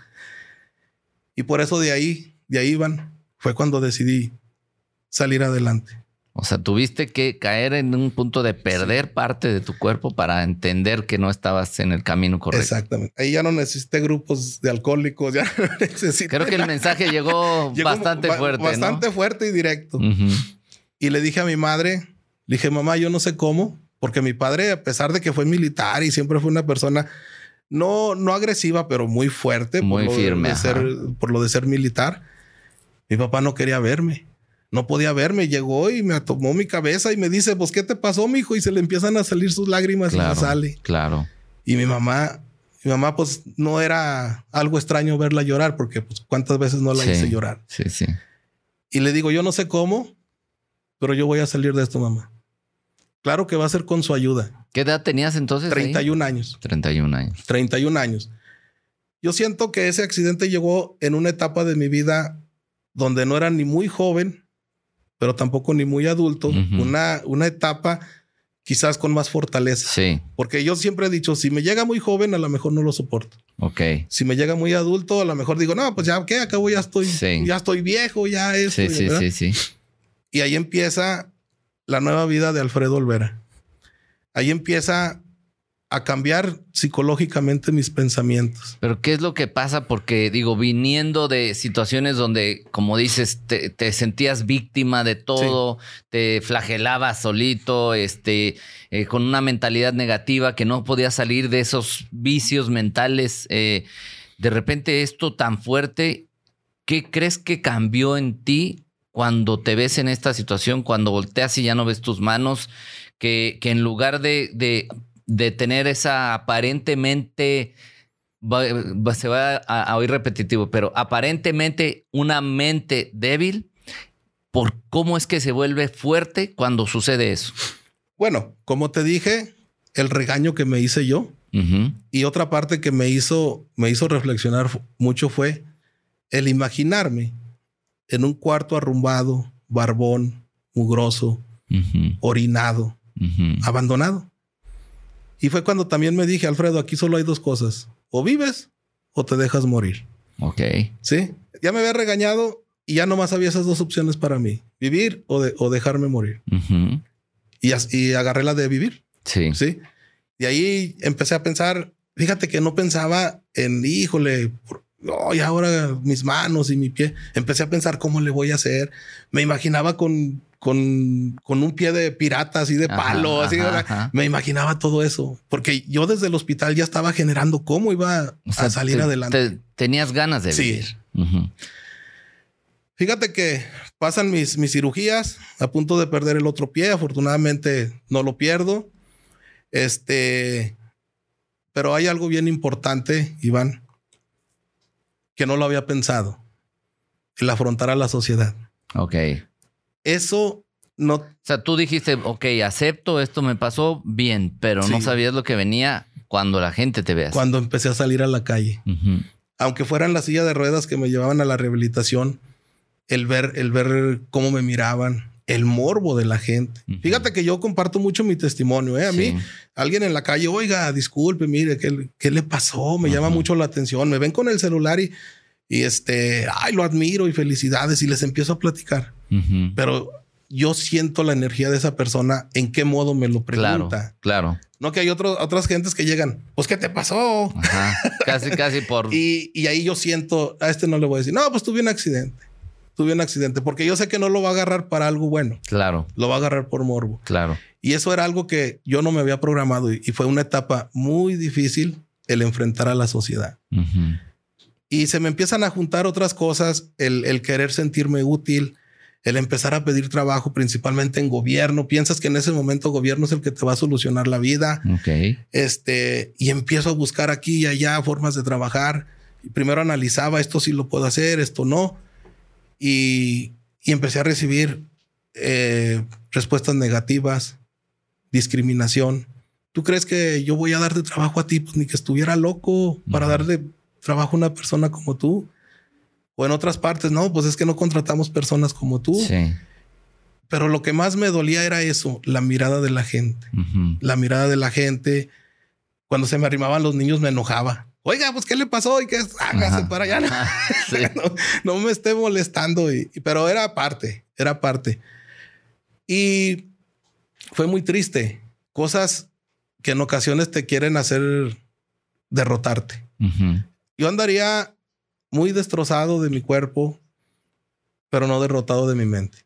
Y por eso de ahí, de ahí van, fue cuando decidí salir adelante. O sea, tuviste que caer en un punto de perder parte de tu cuerpo para entender que no estabas en el camino correcto. Exactamente. Ahí ya no necesité grupos de alcohólicos, ya no necesité. Creo que el mensaje llegó, bastante fuerte. Bastante fuerte y directo. Y le dije a mi madre, le dije, mamá, yo no sé cómo, porque mi padre, a pesar de que fue militar y siempre fue una persona no, no agresiva, pero muy fuerte. Muy firme. ser, por lo de ser militar, mi papá no quería verme no podía verme, llegó y me tomó mi cabeza y me dice, pues, ¿qué te pasó, mi hijo? Y se le empiezan a salir sus lágrimas y me sale. Claro. Y mi mamá, mi mamá, pues, no era algo extraño verla llorar, porque, pues, cuántas veces no la hice llorar. Sí, sí. Y le digo, yo no sé cómo, pero yo voy a salir de esto, mamá. Claro que va a ser con su ayuda. ¿Qué edad tenías entonces? 31 años. 31 años. 31 años. Yo siento que ese accidente llegó en una etapa de mi vida donde no era ni muy joven, pero tampoco ni muy adulto, una, una etapa quizás con más fortaleza. Sí. Porque yo siempre he dicho, si me llega muy joven, a lo mejor no lo soporto. Ok. Si me llega muy adulto, a lo mejor digo, no, pues ya, ¿qué? Acabo, ya estoy, ya estoy viejo, ya es. Sí, sí, sí, sí. Y ahí empieza la nueva vida de Alfredo Olvera. Ahí empieza a cambiar psicológicamente mis pensamientos. Pero ¿qué es lo que pasa? Porque digo, viniendo de situaciones donde, como dices, te, sentías víctima de todo, te flagelabas solito, este, eh, con una mentalidad negativa que no podías salir de esos vicios mentales. Eh, de repente esto tan fuerte, ¿qué crees que cambió en ti cuando te ves en esta situación, cuando volteas y ya no ves tus manos? Que, que en lugar de, de de tener esa aparentemente, se va a, oír repetitivo, pero aparentemente una mente débil, por cómo es que se vuelve fuerte cuando sucede eso. Bueno, como te dije, el regaño que me hice yo y otra parte que me hizo, me hizo reflexionar mucho fue el imaginarme en un cuarto arrumbado, barbón, mugroso, orinado, abandonado. Y fue cuando también me dije, Alfredo, aquí solo hay dos cosas. O vives o te dejas morir. Ok. Sí. Ya me había regañado y ya nomás había esas dos opciones para mí. Vivir o, de, o dejarme morir. y, y agarré la de vivir. Sí. Sí. Y ahí empecé a pensar, fíjate que no pensaba en, híjole, oh, y ahora mis manos y mi pie. Empecé a pensar cómo le voy a hacer. Me imaginaba con con, con un pie de pirata, así de palo, así. Me imaginaba todo eso, porque yo desde el hospital ya estaba generando cómo iba a salir adelante. tenías ganas de vivir. Fíjate que pasan mis, mis cirugías a punto de perder el otro pie. Afortunadamente no lo pierdo. Este, pero hay algo bien importante, Iván, que no lo había pensado. El afrontar a la sociedad. Ok eso no. O sea, tú dijiste, ok, acepto, esto me pasó bien, pero no sabías lo que venía cuando la gente te vea. Cuando empecé a salir a la calle. Aunque fueran la silla de ruedas que me llevaban a la rehabilitación, el ver, el ver cómo me miraban, el morbo de la gente. Fíjate que yo comparto mucho mi testimonio. ¿eh? A mí, alguien en la calle, oiga, disculpe, mire, ¿qué, qué le pasó? Me llama mucho la atención. Me ven con el celular y, y este, ay, lo admiro y felicidades y les empiezo a platicar. Pero yo siento la energía de esa persona en qué modo me lo pregunta. Claro, claro. No que hay otras gentes que llegan, pues ¿qué te pasó? Casi, casi por... y, y, ahí yo siento, a este no le voy a decir, no, pues tuve un accidente. Tuve un accidente, porque yo sé que no lo va a agarrar para algo bueno. Claro. Lo va a agarrar por morbo. Claro. Y eso era algo que yo no me había programado y, fue una etapa muy difícil el enfrentar a la sociedad. Y se me empiezan a juntar otras cosas, el, el querer sentirme útil, el empezar a pedir trabajo principalmente en gobierno. Piensas que en ese momento gobierno es el que te va a solucionar la vida. Ok. Este, y empiezo a buscar aquí y allá formas de trabajar. Y primero analizaba esto sí lo puedo hacer, esto no. Y, y empecé a recibir eh, respuestas negativas, discriminación. ¿Tú crees que yo voy a darte trabajo a ti? Pues ni que estuviera loco para darle trabajo a una persona como tú. O en otras partes, no, pues es que no contratamos personas como tú. Sí. Pero lo que más me dolía era eso, la mirada de la gente. La mirada de la gente. Cuando se me arrimaban los niños me enojaba. Oiga, pues ¿qué le pasó? Y que hágase para allá. no, me esté molestando. Y, pero era parte, era parte. Y fue muy triste. Cosas que en ocasiones te quieren hacer derrotarte. Yo andaría muy destrozado de mi cuerpo, pero no derrotado de mi mente.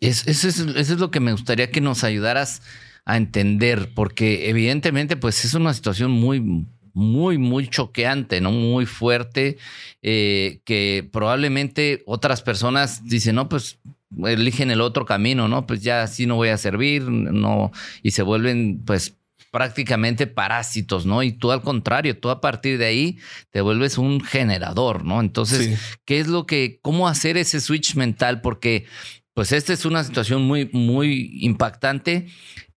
eso, es, lo que me gustaría que nos ayudaras a entender, porque evidentemente pues es una situación muy, muy, muy choqueante, ¿no? Muy fuerte, eh, que probablemente otras personas dicen, no, pues eligen el otro camino, ¿no? Pues ya así no voy a servir, no, y se vuelven pues prácticamente parásitos, ¿no? Y tú al contrario, tú a partir de ahí te vuelves un generador, ¿no? Entonces, ¿qué es lo que, cómo hacer ese switch mental? Porque, pues, esta es una situación muy, muy impactante,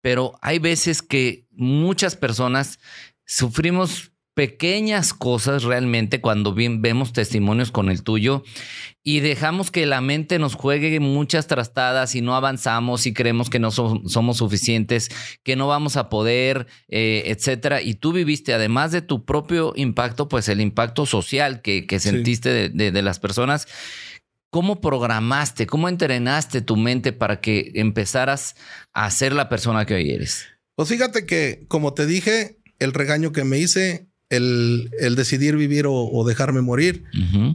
pero hay veces que muchas personas sufrimos pequeñas cosas realmente cuando vemos testimonios con el tuyo y dejamos que la mente nos juegue muchas trastadas y no avanzamos y creemos que no somos suficientes, que no vamos a poder, eh, etcétera. Y tú viviste, además de tu propio impacto, pues el impacto social que, sentiste de, de las personas. ¿Cómo programaste, cómo entrenaste tu mente para que empezaras a ser la persona que hoy eres? Pues fíjate que, como te dije, el regaño que me hice el, decidir vivir o, dejarme morir.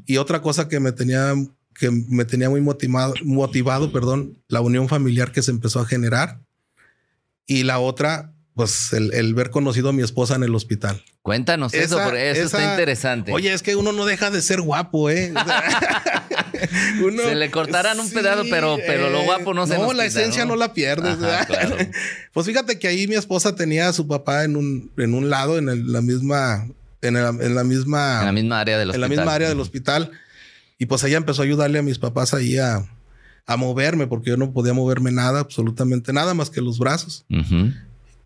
Y otra cosa que me tenía, que me tenía muy motivado, motivado, perdón, la unión familiar que se empezó a generar. Y la otra, pues el, ver conocido a mi esposa en el hospital. Cuéntanos eso, porque eso está interesante. Oye, es que uno no deja de ser guapo, ¿eh? se le cortarán un pedazo, pero, pero lo guapo no se No, la esencia ¿no? la pierdes. pues fíjate que ahí mi esposa tenía a su papá en un, en un lado, en la misma, en, la misma, en la misma área del hospital. En la misma área del hospital. Y pues ella empezó a ayudarle a mis papás ahí a, a moverme, porque yo no podía moverme nada, absolutamente nada más que los brazos.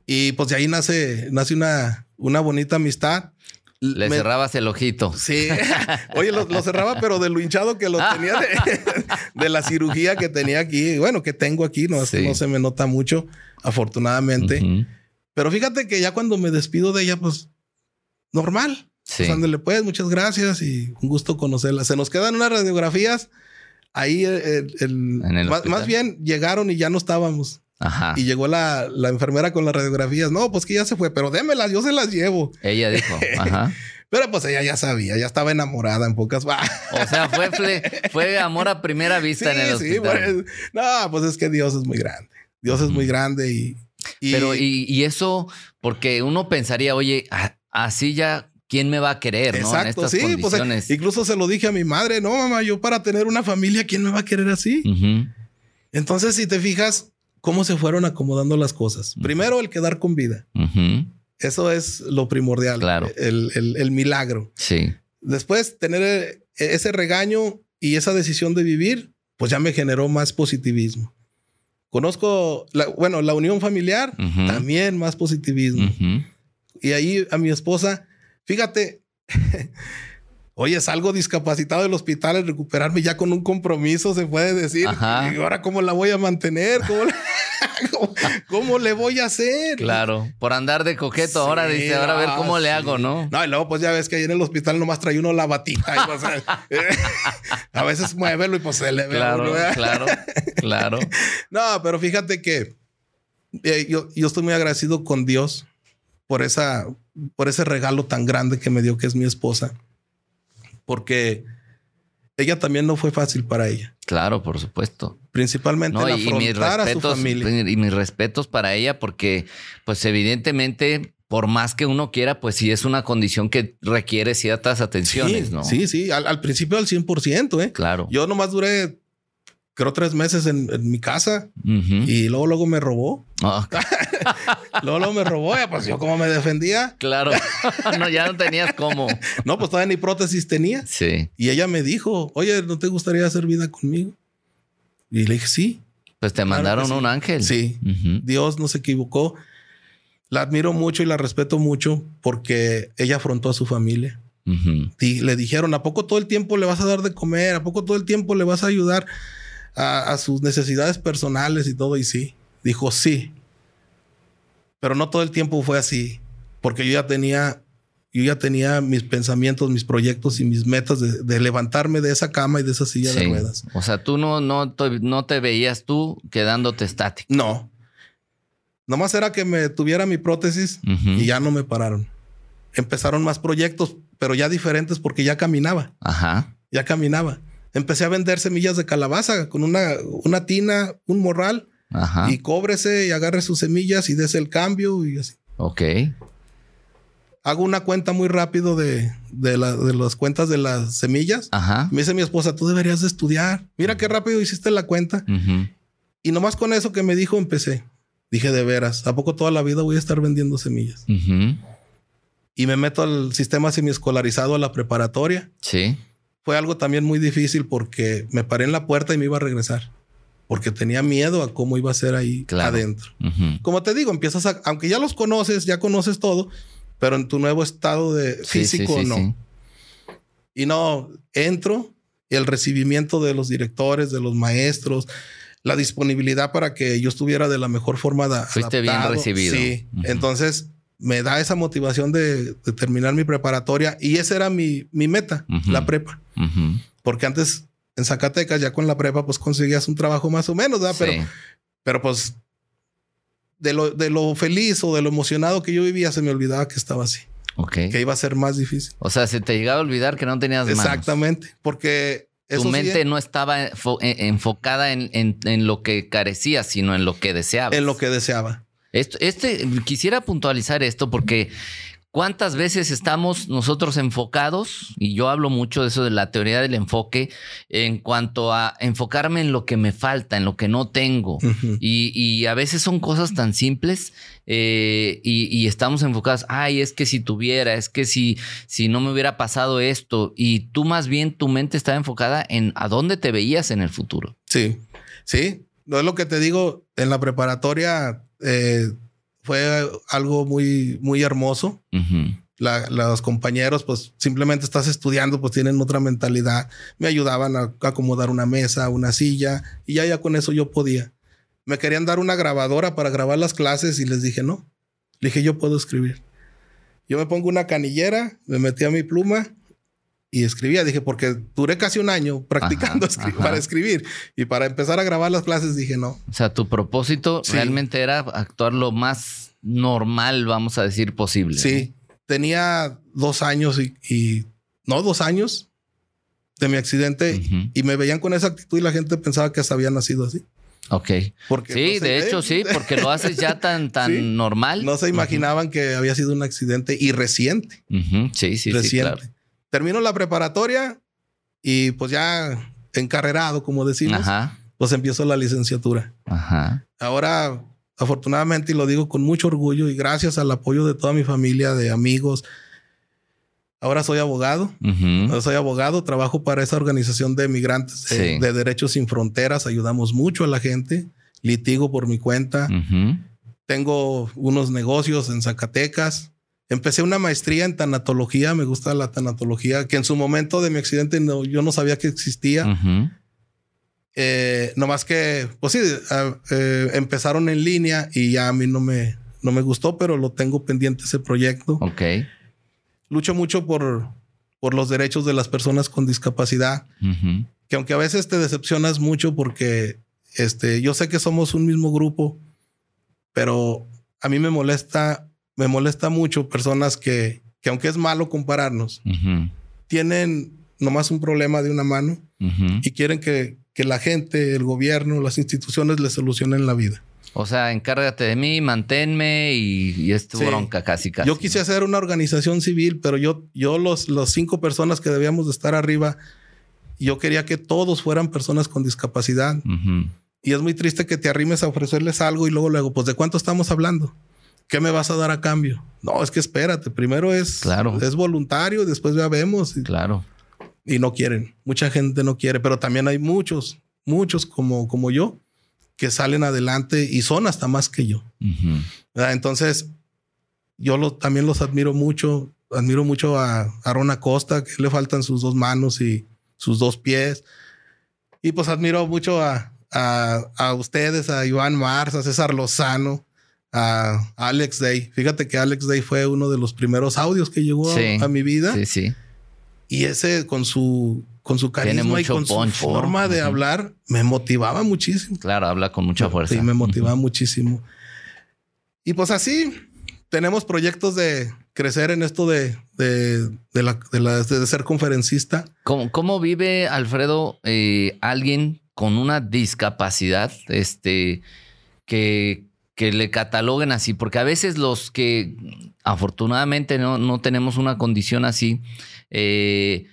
Y pues de ahí nace, nace una, una bonita amistad. Le cerrabas el ojito. Sí. Oye, lo, cerraba, pero de lo hinchado que lo tenía de, la cirugía que tenía aquí. Bueno, que tengo aquí, no, no se me nota mucho, afortunadamente. Pero fíjate que ya cuando me despido de ella, pues normal. Sí. Pues le puedes, muchas gracias y un gusto conocerla. Se nos quedan unas radiografías. Ahí el, más, bien llegaron y ya no estábamos. Ajá. Y llegó la, la, enfermera con las radiografías. No, pues que ya se fue, pero démelas, yo se las llevo. Ella dijo, ajá. Pero pues ella ya sabía, ya estaba enamorada en pocas. o sea, fue, fue amor a primera vista en el hospital. Sí, pues, no, pues es que Dios es muy grande. Dios es muy grande y. Pero, y, y, eso, porque uno pensaría, oye, así ya ¿quién me va a querer? ¿no? En estas sí, pues, condiciones. incluso se lo dije a mi madre, no, mamá, yo para tener una familia, ¿quién me va a querer así? Entonces, si te fijas, cómo se fueron acomodando las cosas. Primero, el quedar con vida. Eso es lo primordial. Claro. El, milagro. Sí. Después, tener e, ese regaño y esa decisión de vivir, pues ya me generó más positivismo. Conozco, la, bueno, la unión familiar, también más positivismo. Y ahí a mi esposa, fíjate, oye, salgo discapacitado del hospital, en recuperarme ya con un compromiso, se puede decir. Y ahora, ¿cómo la voy a mantener? ¿Cómo, le voy a hacer? Claro, por andar de coqueto, ahora dice, ahora a ver cómo le hago, ¿no? No, y luego, pues ya ves que ahí en el hospital nomás trae uno la batita. Y, pues, a veces muévelo y pues se le ve. Claro, claro, claro. No, pero fíjate que eh, yo, yo estoy muy agradecido con Dios por esa, por ese regalo tan grande que me dio, que es mi esposa porque ella también no fue fácil para ella. Claro, por supuesto. Principalmente en afrontar a su familia. Y mis respetos para ella porque, pues evidentemente, por más que uno quiera, pues sí es una condición que requiere ciertas atenciones, sí, ¿no? Sí, sí, al, principio al 100%, ¿eh? Claro. Yo nomás duré creo, tres meses en, mi casa y luego, luego me robó. Ah, luego, luego me robó. Pues yo, como me defendía. Claro. no, ya no tenías cómo. no, pues todavía ni prótesis tenía. Sí. Y ella me dijo, oye, ¿no te gustaría hacer vida conmigo? Y le dije, sí. Pues te mandaron un ángel. Sí. Dios no se equivocó. La admiro mucho y la respeto mucho porque ella afrontó a su familia. Y le dijeron, ¿a poco todo el tiempo le vas a dar de comer? ¿A poco todo el tiempo le vas a ayudar a, sus necesidades personales y todo? Y sí, dijo sí. Pero no todo el tiempo fue así, porque yo ya tenía, yo ya tenía mis pensamientos, mis proyectos y mis metas de, levantarme de esa cama y de esa silla de ruedas. O sea, tú no, no, no te veías tú quedándote estático. No. Nomás era que me tuviera mi prótesis y ya no me pararon. Empezaron más proyectos, pero ya diferentes porque ya caminaba. Ajá. Ya caminaba. Empecé a vender semillas de calabaza con una, una tina, un morral. Ajá. Y cóbrese y agarre sus semillas y des el cambio y así. Ok. Hago una cuenta muy rápido de, de, las cuentas de las semillas. Ajá. Me dice mi esposa, tú deberías de estudiar. Mira qué rápido hiciste la cuenta. Y nomás con eso que me dijo empecé. Dije, de veras, ¿a poco toda la vida voy a estar vendiendo semillas? Y me meto al sistema semiescolarizado a la preparatoria. Sí. Fue algo también muy difícil porque me paré en la puerta y me iba a regresar. Porque tenía miedo a cómo iba a ser ahí adentro. Como te digo, empiezas a, aunque ya los conoces, ya conoces todo, pero en tu nuevo estado de físico no. Y no, entro y el recibimiento de los directores, de los maestros, la disponibilidad para que yo estuviera de la mejor forma. Fuiste bien recibido. Sí. Entonces me da esa motivación de, terminar mi preparatoria y esa era mi, meta, la prepa. Porque antes en Zacatecas, ya con la prepa, pues conseguías un trabajo más o menos, ¿verdad? Pero, pero pues de lo, de lo feliz o de lo emocionado que yo vivía, se me olvidaba que estaba así. Ok. Que iba a ser más difícil. O sea, se te llegaba a olvidar que no tenías Exactamente. Porque tu mente no estaba eh, enfocada en, lo que carecía, sino en lo que deseaba. En lo que deseaba. Este, quisiera puntualizar esto porque ¿Cuántas veces estamos nosotros enfocados? Y yo hablo mucho de eso de la teoría del enfoque en cuanto a enfocarme en lo que me falta, en lo que no tengo. y, a veces son cosas tan simples eh, y, estamos enfocados, ay, es que si tuviera, es que si, si no me hubiera pasado esto. Y tú más bien tu mente está enfocada en a dónde te veías en el futuro. Sí, sí. No es lo que te digo, en la preparatoria... Eh, fue algo muy, muy hermoso. los compañeros, pues simplemente estás estudiando, pues tienen otra mentalidad. Me ayudaban a, acomodar una mesa, una silla, y ya, ya con eso yo podía. Me querían dar una grabadora para grabar las clases y les dije no. Le dije, yo puedo escribir. Yo me pongo una canillera, me metí a mi pluma y escribía. Dije, porque duré casi un año practicando para escribir. Y para empezar a grabar las clases dije, no. O sea, tu propósito realmente era actuar lo más normal, vamos a decir, posible. Sí. Tenía dos años y, no dos años de mi accidente y me veían con esa actitud y la gente pensaba que hasta había nacido así. Ok. Porque sí, de hecho, sí, porque lo haces ya tan, tan normal. No se imaginaban que había sido un accidente y reciente. Sí, sí, reciente. sí. Termino la preparatoria y pues ya encarrerado, como decimos, pues empiezo la licenciatura. Ajá. Ahora, afortunadamente, y lo digo con mucho orgullo y gracias al apoyo de toda mi familia, de amigos, ahora soy abogado. soy abogado, trabajo para esa organización de migrantes de, Derechos Sin Fronteras, ayudamos mucho a la gente, litigo por mi cuenta. Tengo unos negocios en Zacatecas. Empecé una maestría en tanatología, me gusta la tanatología, que en su momento de mi accidente no, yo no sabía que existía. Eh, no más que, pues sí, eh, empezaron en línea y ya a mí no me, no me gustó, pero lo tengo pendiente ese proyecto. Ok. Lucho mucho por, por los derechos de las personas con discapacidad, que aunque a veces te decepcionas mucho porque este, yo sé que somos un mismo grupo, pero a mí me molesta me molesta mucho personas que, que aunque es malo compararnos, tienen nomás un problema de una mano y quieren que, que, la gente, el gobierno, las instituciones les solucionen la vida. O sea, encárgate de mí, manténme y, y es tu bronca casi casi. Yo quise hacer una organización civil, pero yo, yo los, los cinco personas que debíamos de estar arriba, yo quería que todos fueran personas con discapacidad. Y es muy triste que te arrimes a ofrecerles algo y luego luego, pues, ¿de cuánto estamos hablando? ¿Qué me vas a dar a cambio? No, es que espérate, primero es, claro. es voluntario, después ya vemos. claro. Y no quieren, mucha gente no quiere, pero también hay muchos, muchos como, como yo, que salen adelante y son hasta más que yo. Entonces, yo lo, también los admiro mucho, admiro mucho a, a Ron Acosta, que le faltan sus dos manos y sus dos pies. Y pues admiro mucho a, a, ustedes, a Iván Mars, a César Lozano, a Alex Day. Fíjate que Alex Day fue uno de los primeros audios que llegó a, mi vida. Sí, sí. Y ese con su con su carisma y con su forma de hablar me motivaba muchísimo. Claro, habla con mucha fuerza. Sí, me motivaba muchísimo. Y pues así tenemos proyectos de crecer en esto de, de, la, de, ser conferencista. ¿Cómo, cómo vive Alfredo eh, alguien con una discapacidad este, que, que le cataloguen así, porque a veces los que afortunadamente no, tenemos una condición así, eh,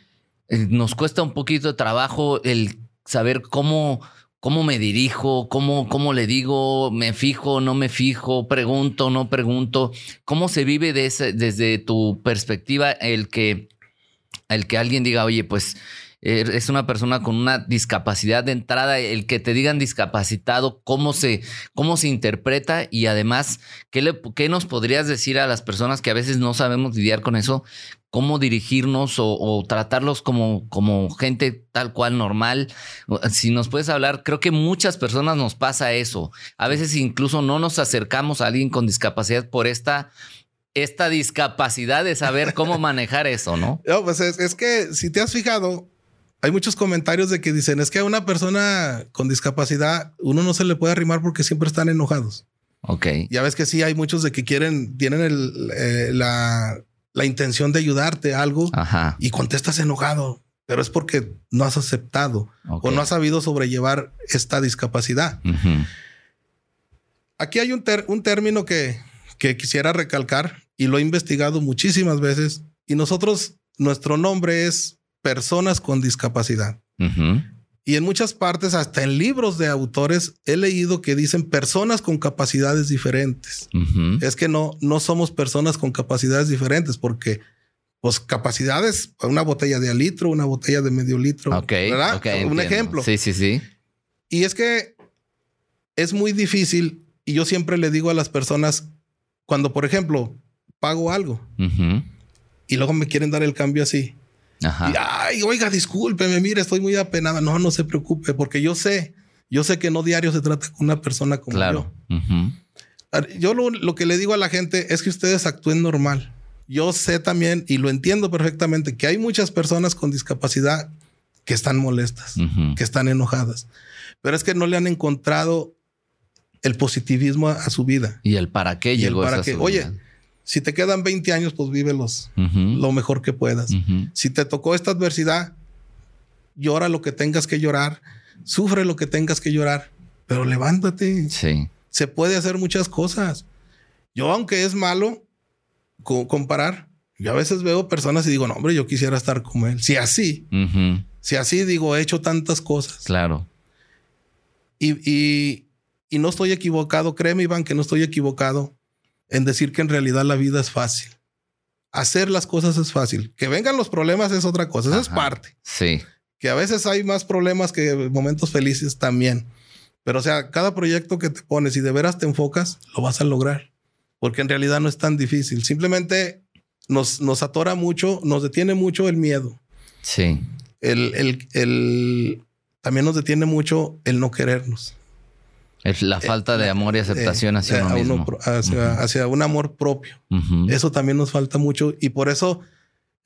eh, nos cuesta un poquito de trabajo el saber cómo, cómo me dirijo, cómo, cómo le digo, me fijo, no me fijo, pregunto, no pregunto, cómo se vive desde tu perspectiva el que, el que alguien diga, oye, pues es una persona con una discapacidad de entrada, el que te digan discapacitado, cómo se, cómo se interpreta y además, ¿qué, le, ¿qué nos podrías decir a las personas que a veces no sabemos lidiar con eso? cómo dirigirnos o, tratarlos como, como gente tal cual normal. Si nos puedes hablar, creo que muchas personas nos pasa eso. A veces incluso no nos acercamos a alguien con discapacidad por esta, esta discapacidad de saber cómo manejar eso, ¿no? No, pues es, es que si te has fijado, hay muchos comentarios de que dicen, es que a una persona con discapacidad uno no se le puede arrimar porque siempre están enojados. Ok. Ya ves que sí, hay muchos de que quieren, tienen eh, la, intención de ayudarte a algo y contestas enojado, pero es porque no has aceptado o no has sabido sobrellevar esta discapacidad. Aquí hay un, un término que, que quisiera recalcar y lo he investigado muchísimas veces y nosotros, nuestro nombre es personas con discapacidad. Y en muchas partes, hasta en libros de autores, he leído que dicen personas con capacidades diferentes. Es que no, no somos personas con capacidades diferentes porque pues capacidades, una botella de litro, una botella de medio litro. Ok. ¿verdad? Un ejemplo. Sí, sí, sí. Y es que es muy difícil y yo siempre le digo a las personas cuando, por ejemplo, pago algo y luego me quieren dar el cambio así. Ay, oiga, discúlpeme, mire, estoy muy apenada. No, no se preocupe, porque yo sé, yo sé que no diario se trata con una persona como yo. Yo lo, que le digo a la gente es que ustedes actúen normal. Yo sé también y lo entiendo perfectamente que hay muchas personas con discapacidad que están molestas, que están enojadas, pero es que no le han encontrado el positivismo a, su vida. Y el para qué llegó para qué. Oye, si te quedan 20 años, pues vívelos lo mejor que puedas. Si te tocó esta adversidad, llora lo que tengas que llorar, sufre lo que tengas que llorar, pero levántate. Sí. Se puede hacer muchas cosas. Yo, aunque es malo comparar, yo a veces veo personas y digo, no, hombre, yo quisiera estar como él. Si así, si así digo, he hecho tantas cosas. Claro. Y, y, y no estoy equivocado, créeme, Iván, que no estoy equivocado en decir que en realidad la vida es fácil. Hacer las cosas es fácil. Que vengan los problemas es otra cosa. Esa es parte. Sí. Que a veces hay más problemas que momentos felices también. Pero o sea, cada proyecto que te pones y de veras te enfocas, lo vas a lograr. Porque en realidad no es tan difícil. Simplemente nos, nos atora mucho, nos detiene mucho el miedo. Sí. El, el, el, también nos detiene mucho el no querernos. Es la eh, falta de amor y aceptación hacia eh, uno mismo. hacia, un amor propio. Eso también nos falta mucho y por eso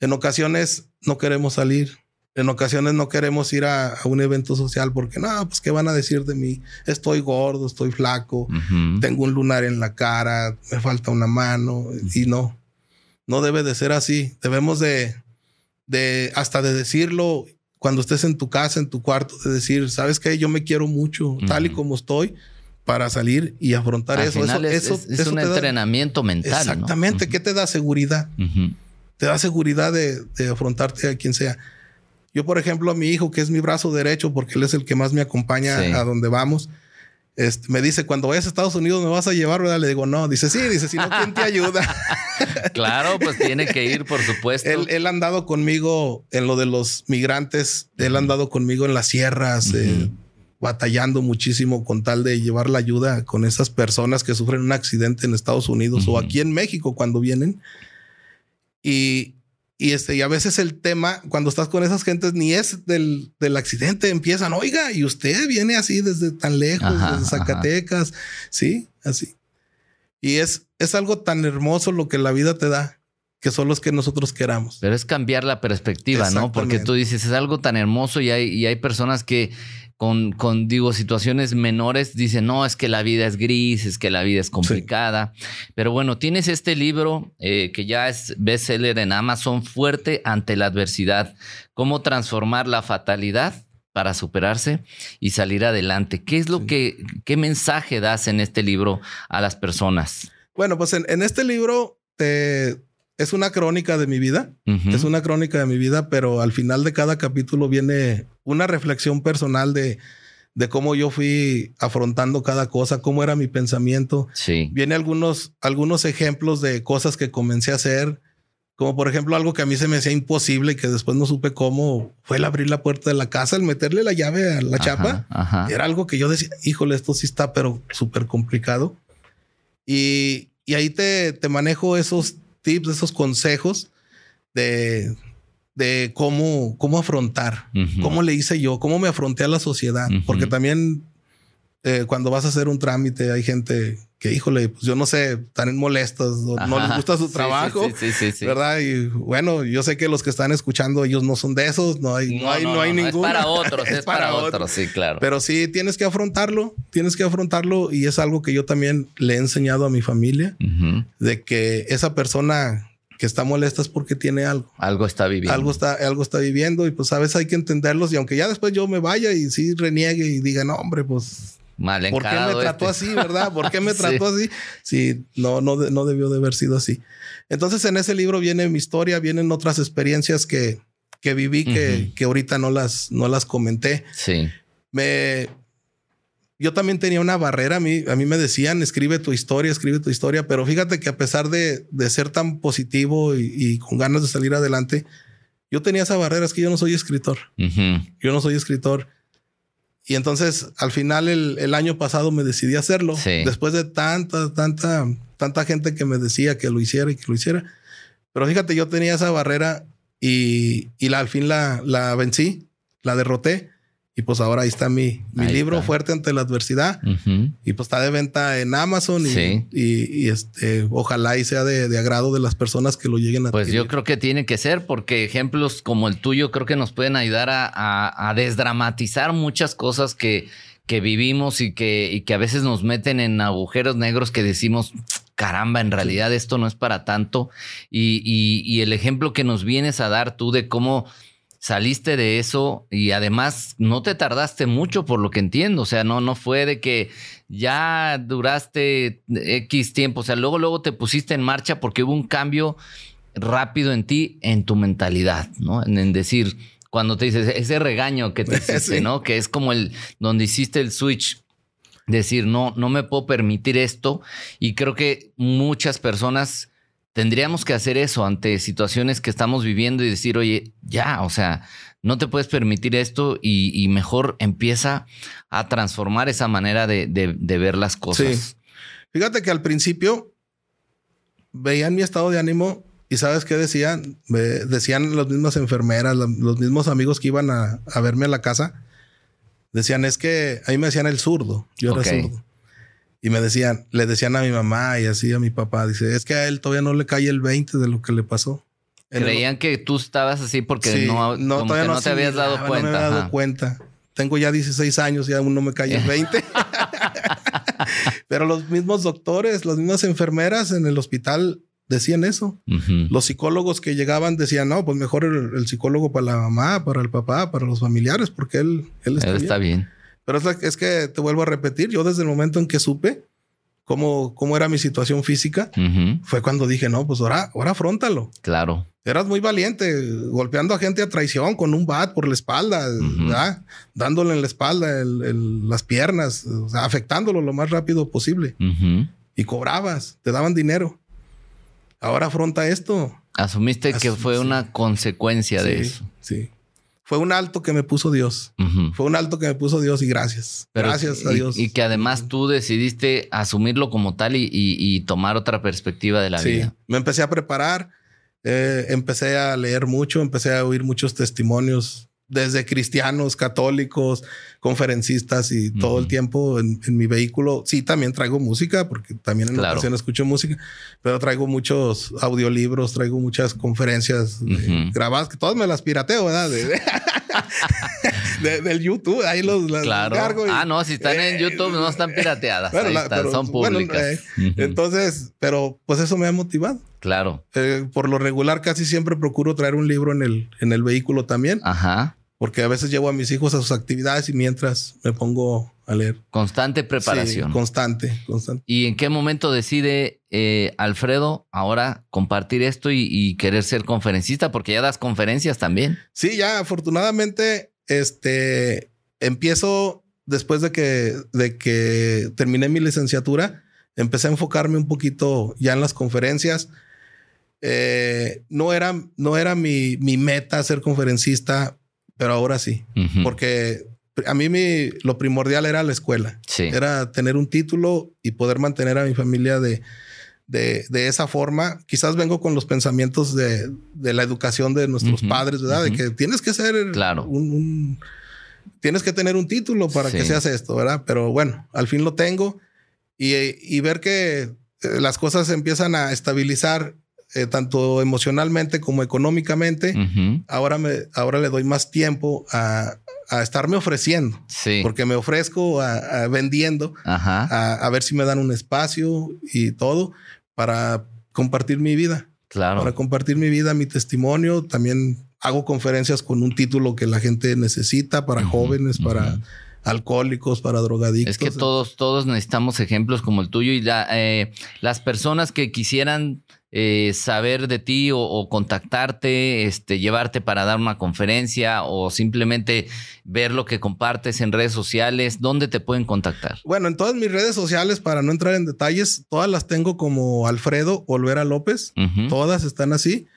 en ocasiones no queremos salir. En ocasiones no queremos ir a, un evento social porque no, pues qué van a decir de mí. Estoy gordo, estoy flaco, tengo un lunar en la cara, me falta una mano y no, no debe de ser así. Debemos de, de hasta de decirlo cuando estés en tu casa, en tu cuarto, de decir, ¿sabes qué? Yo me quiero mucho, tal y como estoy, para salir y afrontar eso. eso, es, un entrenamiento mental. Exactamente. ¿Qué te da seguridad? Te da seguridad de, afrontarte a quien sea. Yo, por ejemplo, a mi hijo, que es mi brazo derecho, porque él es el que más me acompaña a donde vamos, este, me dice, cuando vayas a Estados Unidos me vas a llevar, ¿verdad? Le digo, no. Dice, sí, dice, si no, ¿quién te ayuda? claro, pues tiene que ir, por supuesto. Él, ha andado conmigo en lo de los migrantes, él ha andado conmigo en las sierras, eh, batallando muchísimo con tal de llevar la ayuda con esas personas que sufren un accidente en Estados Unidos o aquí en México cuando vienen. Y, y, este, y a veces el tema, cuando estás con esas gentes, ni es del, del accidente, empiezan, oiga, y usted viene así desde tan lejos, desde Zacatecas, sí, así. Y es, es algo tan hermoso lo que la vida te da, que son los que nosotros queramos. Pero es cambiar la perspectiva, ¿no? Porque tú dices, es algo tan hermoso y hay, y hay personas que con, con, digo, situaciones menores, dicen, no, es que la vida es gris, es que la vida es complicada. Pero bueno, tienes este libro eh, que ya es bestseller en Amazon, Fuerte ante la adversidad, cómo transformar la fatalidad para superarse y salir adelante. ¿Qué es lo que, qué mensaje das en este libro a las personas? Bueno, pues en, este libro te, es una crónica de mi vida, es una crónica de mi vida, pero al final de cada capítulo viene una reflexión personal de, de cómo yo fui afrontando cada cosa, cómo era mi pensamiento. Sí. Viene algunos, algunos ejemplos de cosas que comencé a hacer, como por ejemplo algo que a mí se me hacía imposible y que después no supe cómo fue el abrir la puerta de la casa, el meterle la llave a la chapa. Era algo que yo decía, híjole, esto sí está, pero súper complicado. Y, y ahí te, te manejo esos tips, esos consejos de, de cómo, cómo afrontar, cómo le hice yo, cómo me afronté a la sociedad, porque también eh, cuando vas a hacer un trámite hay gente que, híjole, pues yo no sé, están molestos, no les gusta su trabajo, sí, sí, sí, ¿verdad? Y bueno, yo sé que los que están escuchando, ellos no son de esos, no hay, no, hay, no, hay ninguno. Es para otros, es, para, otros, sí, claro. Pero sí, tienes que afrontarlo, tienes que afrontarlo y es algo que yo también le he enseñado a mi familia, de que esa persona que está molesta es porque tiene algo. Algo está viviendo. Algo está, algo está viviendo y pues a veces hay que entenderlos y aunque ya después yo me vaya y sí reniegue y diga, no, hombre, pues Mal ¿Por qué me trató este. así, verdad? ¿Por qué me trató así? Sí, no, no, no debió de haber sido así. Entonces, en ese libro viene mi historia, vienen otras experiencias que, que viví que, que ahorita no las, no las comenté. Sí. Me, yo también tenía una barrera. A mí, a mí me decían, escribe tu historia, escribe tu historia. Pero fíjate que a pesar de, de ser tan positivo y, con ganas de salir adelante, yo tenía esa barrera. Es que yo no soy escritor. Yo no soy escritor. Y entonces al final el, año pasado me decidí a hacerlo. Después de tanta, tanta, tanta gente que me decía que lo hiciera y que lo hiciera. Pero fíjate, yo tenía esa barrera y, y la, al fin la, la vencí, la derroté. Y pues ahora ahí está mi, mi libro Fuerte ante la adversidad. Y pues está de venta en Amazon y, y, este, ojalá y sea de, agrado de las personas que lo lleguen a Pues yo creo que tiene que ser porque ejemplos como el tuyo creo que nos pueden ayudar a, a, desdramatizar muchas cosas que, que vivimos y que, y que a veces nos meten en agujeros negros que decimos, caramba, en realidad esto no es para tanto. Y, y el ejemplo que nos vienes a dar tú de cómo saliste de eso y además no te tardaste mucho por lo que entiendo, o sea, no, no fue de que ya duraste X tiempo, o sea, luego, luego te pusiste en marcha porque hubo un cambio rápido en ti, en tu mentalidad, ¿no? En, decir, cuando te dices ese regaño que te hiciste, ¿no? Que es como el donde hiciste el switch. Decir, no, no me puedo permitir esto. Y creo que muchas personas tendríamos que hacer eso ante situaciones que estamos viviendo y decir, oye, ya, o sea, no te puedes permitir esto y, mejor empieza a transformar esa manera de, ver las cosas. Sí. Fíjate que al principio veían mi estado de ánimo y sabes qué decían? decían las mismas enfermeras, los mismos amigos que iban a, verme a la casa. Decían, es que ahí me decían el zurdo. Yo era zurdo. Y me decían, le decían a mi mamá y así a mi papá, dice, es que a él todavía no le cae el 20 de lo que le pasó. Creían que tú estabas así porque no, no, no, te habías dado cuenta. No me había dado cuenta. Tengo ya 16 años y aún no me cae el 20. Pero los mismos doctores, las mismas enfermeras en el hospital decían eso. Los psicólogos que llegaban decían, no, pues mejor el, psicólogo para la mamá, para el papá, para los familiares, porque él, él está, está bien. Pero es, que te vuelvo a repetir, yo desde el momento en que supe, cómo, cómo era mi situación física, fue cuando dije, no, pues ahora, ahora afrontalo. Claro. Eras muy valiente, golpeando a gente a traición con un bat por la espalda, dándole en la espalda las piernas, afectándolo lo más rápido posible. Y cobrabas, te daban dinero. Ahora afronta esto. Asumiste que fue una consecuencia de eso. Sí fue un alto que me puso Dios. Fue un alto que me puso Dios y gracias. gracias a Dios. Y que además tú decidiste asumirlo como tal y, tomar otra perspectiva de la sí. vida. Me empecé a preparar, eh, empecé a leer mucho, empecé a oír muchos testimonios desde cristianos, católicos, conferencistas y todo el tiempo en, mi vehículo. Sí, también traigo música, porque también en la ocasión escucho música, pero traigo muchos audiolibros, traigo muchas conferencias grabadas, que todas me las pirateo, ¿verdad? del YouTube, ahí los las claro. ah, no, si están en YouTube no están pirateadas, son públicas. Eh, entonces, pero pues eso me ha motivado. Claro. Eh, por lo regular, casi siempre procuro traer un libro en el, en el vehículo también. Ajá porque a veces llevo a mis hijos a sus actividades y mientras me pongo a leer. Constante preparación. constante, constante. ¿Y en qué momento decide eh, Alfredo ahora compartir esto y, querer ser conferencista? Porque ya das conferencias también. Sí, ya afortunadamente, este, empiezo después de que, de que terminé mi licenciatura, empecé a enfocarme un poquito ya en las conferencias. Eh, no era, no era mi, mi meta ser conferencista pero ahora sí, porque a mí mi, lo primordial era la escuela. Era tener un título y poder mantener a mi familia de, de, esa forma. Quizás vengo con los pensamientos de, la educación de nuestros padres, ¿verdad? De que tienes que ser claro. un, tienes que tener un título para que seas esto, ¿verdad? Pero bueno, al fin lo tengo y, ver que eh, las cosas empiezan a estabilizar eh, tanto emocionalmente como económicamente, ahora, me, ahora le doy más tiempo a, estarme ofreciendo. Porque me ofrezco a, vendiendo, A, ver si me dan un espacio y todo para compartir mi vida. Claro. Para compartir mi vida, mi testimonio. También hago conferencias con un título que la gente necesita para jóvenes, para alcohólicos, para drogadictos. Es que todos, todos necesitamos ejemplos como el tuyo y eh, las personas que quisieran eh, saber de ti o, contactarte, este, llevarte para dar una conferencia o simplemente ver lo que compartes en redes sociales, ¿dónde te pueden contactar? Bueno, en todas mis redes sociales, para no entrar en detalles, todas las tengo como Alfredo Olvera López, todas están así.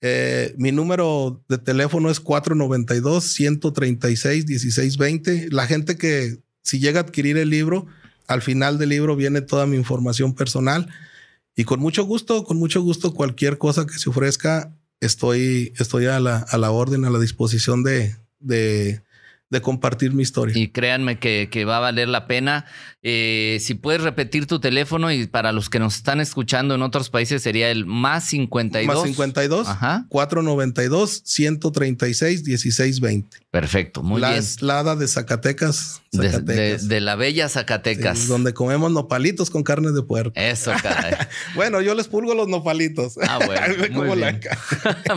Eh, mi número de teléfono es 492-136-1620. La gente que si llega a adquirir el libro, al final del libro viene toda mi información personal. Y con mucho gusto, con mucho gusto, cualquier cosa que se ofrezca, estoy, estoy a la, a la orden, a la disposición de, de, de compartir mi historia. Y créanme que, va a valer la pena. Eh, si puedes repetir tu teléfono y para los que nos están escuchando en otros países sería el más 52. Más 52, Ajá. 492, 136, 1620. Perfecto, muy la bien. La hada de Zacatecas. De, la bella Zacatecas. donde comemos nopalitos con carne de puerco. Eso, caray. bueno, yo les pulgo los nopalitos. Ah, bueno. muy, bien.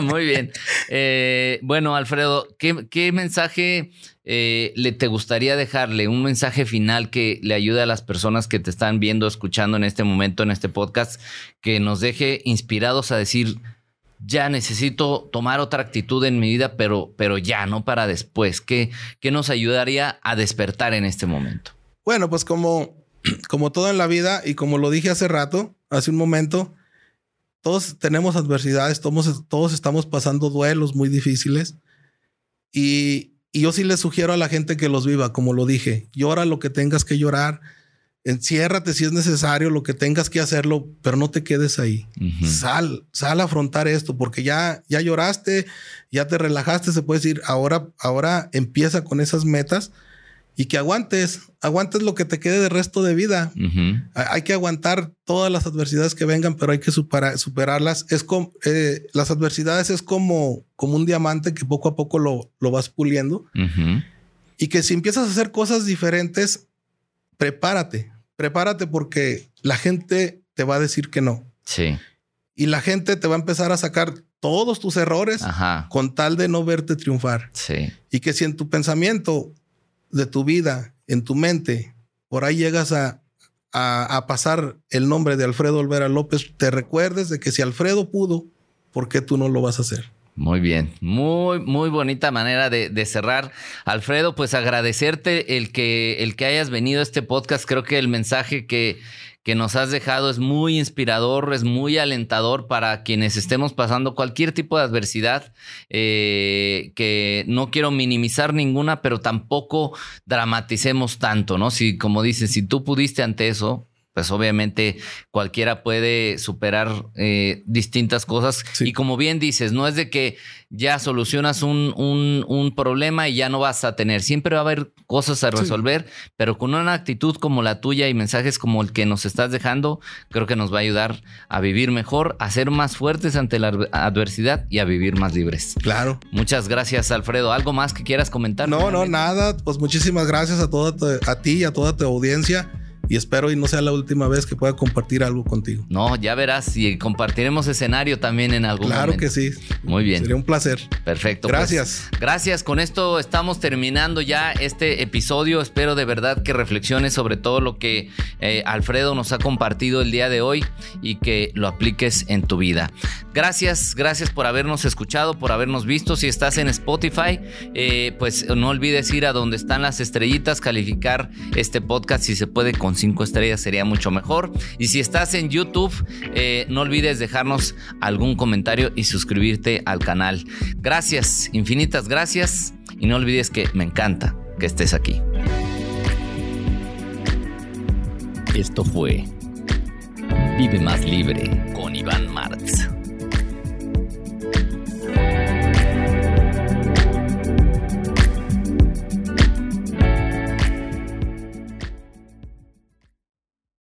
muy bien. Eh, bueno, Alfredo, ¿qué, qué mensaje eh, le te gustaría dejarle? Un mensaje final que le ayude a las personas que te están viendo, escuchando en este momento, en este podcast, que nos deje inspirados a decir ya necesito tomar otra actitud en mi vida, pero, pero ya, no para después. ¿Qué, ¿Qué nos ayudaría a despertar en este momento? Bueno, pues como, como todo en la vida y como lo dije hace rato, hace un momento, todos tenemos adversidades, todos, todos estamos pasando duelos muy difíciles y, y yo sí les sugiero a la gente que los viva, como lo dije, llora lo que tengas que llorar enciérrate si es necesario, lo que tengas que hacerlo, pero no te quedes ahí. Sal, sal a afrontar esto, porque ya, ya lloraste, ya te relajaste, se puede decir, ahora, ahora empieza con esas metas y que aguantes, aguantes lo que te quede de resto de vida. Hay que aguantar todas las adversidades que vengan, pero hay que superarlas. Es como, eh, las adversidades es como, como un diamante que poco a poco lo, lo vas puliendo. Y que si empiezas a hacer cosas diferentes, prepárate, prepárate porque la gente te va a decir que no. Sí. Y la gente te va a empezar a sacar todos tus errores con tal de no verte triunfar. Sí. Y que si en tu pensamiento de tu vida, en tu mente, por ahí llegas a, a, pasar el nombre de Alfredo Olvera López, te recuerdes de que si Alfredo pudo, ¿por qué tú no lo vas a hacer? Muy bien, muy, muy bonita manera de, cerrar. Alfredo, pues agradecerte el que, el que hayas venido a este podcast. Creo que el mensaje que, que nos has dejado es muy inspirador, es muy alentador para quienes estemos pasando cualquier tipo de adversidad, eh, que no quiero minimizar ninguna, pero tampoco dramaticemos tanto, ¿no? Si, como dices, si tú pudiste ante eso, pues obviamente cualquiera puede superar eh, distintas cosas. Y como bien dices, no es de que ya solucionas un, un, problema y ya no vas a tener. Siempre va a haber cosas a resolver, pero con una actitud como la tuya y mensajes como el que nos estás dejando, creo que nos va a ayudar a vivir mejor, a ser más fuertes ante la adversidad y a vivir más libres. Claro. Muchas gracias, Alfredo. ¿Algo más que quieras comentar? No, no, nada. Pues muchísimas gracias a, toda a ti y a toda tu audiencia y espero y no sea la última vez que pueda compartir algo contigo. No, ya verás y compartiremos escenario también en algún momento. Claro que sí. Muy bien. Sería un placer. Perfecto. Pues, gracias. gracias. Con esto estamos terminando ya este episodio. Espero de verdad que reflexiones sobre todo lo que eh, Alfredo nos ha compartido el día de hoy y que lo apliques en tu vida. Gracias, gracias por habernos escuchado, por habernos visto. Si estás en Spotify, eh, pues no olvides ir a donde están las estrellitas, calificar este podcast si se puede con cinco estrellas sería mucho mejor. Y si estás en YouTube, eh, no olvides dejarnos algún comentario y suscribirte al canal. Gracias, infinitas gracias. Y no olvides que me encanta que estés aquí. Esto fue Vive más libre con Iván Martz.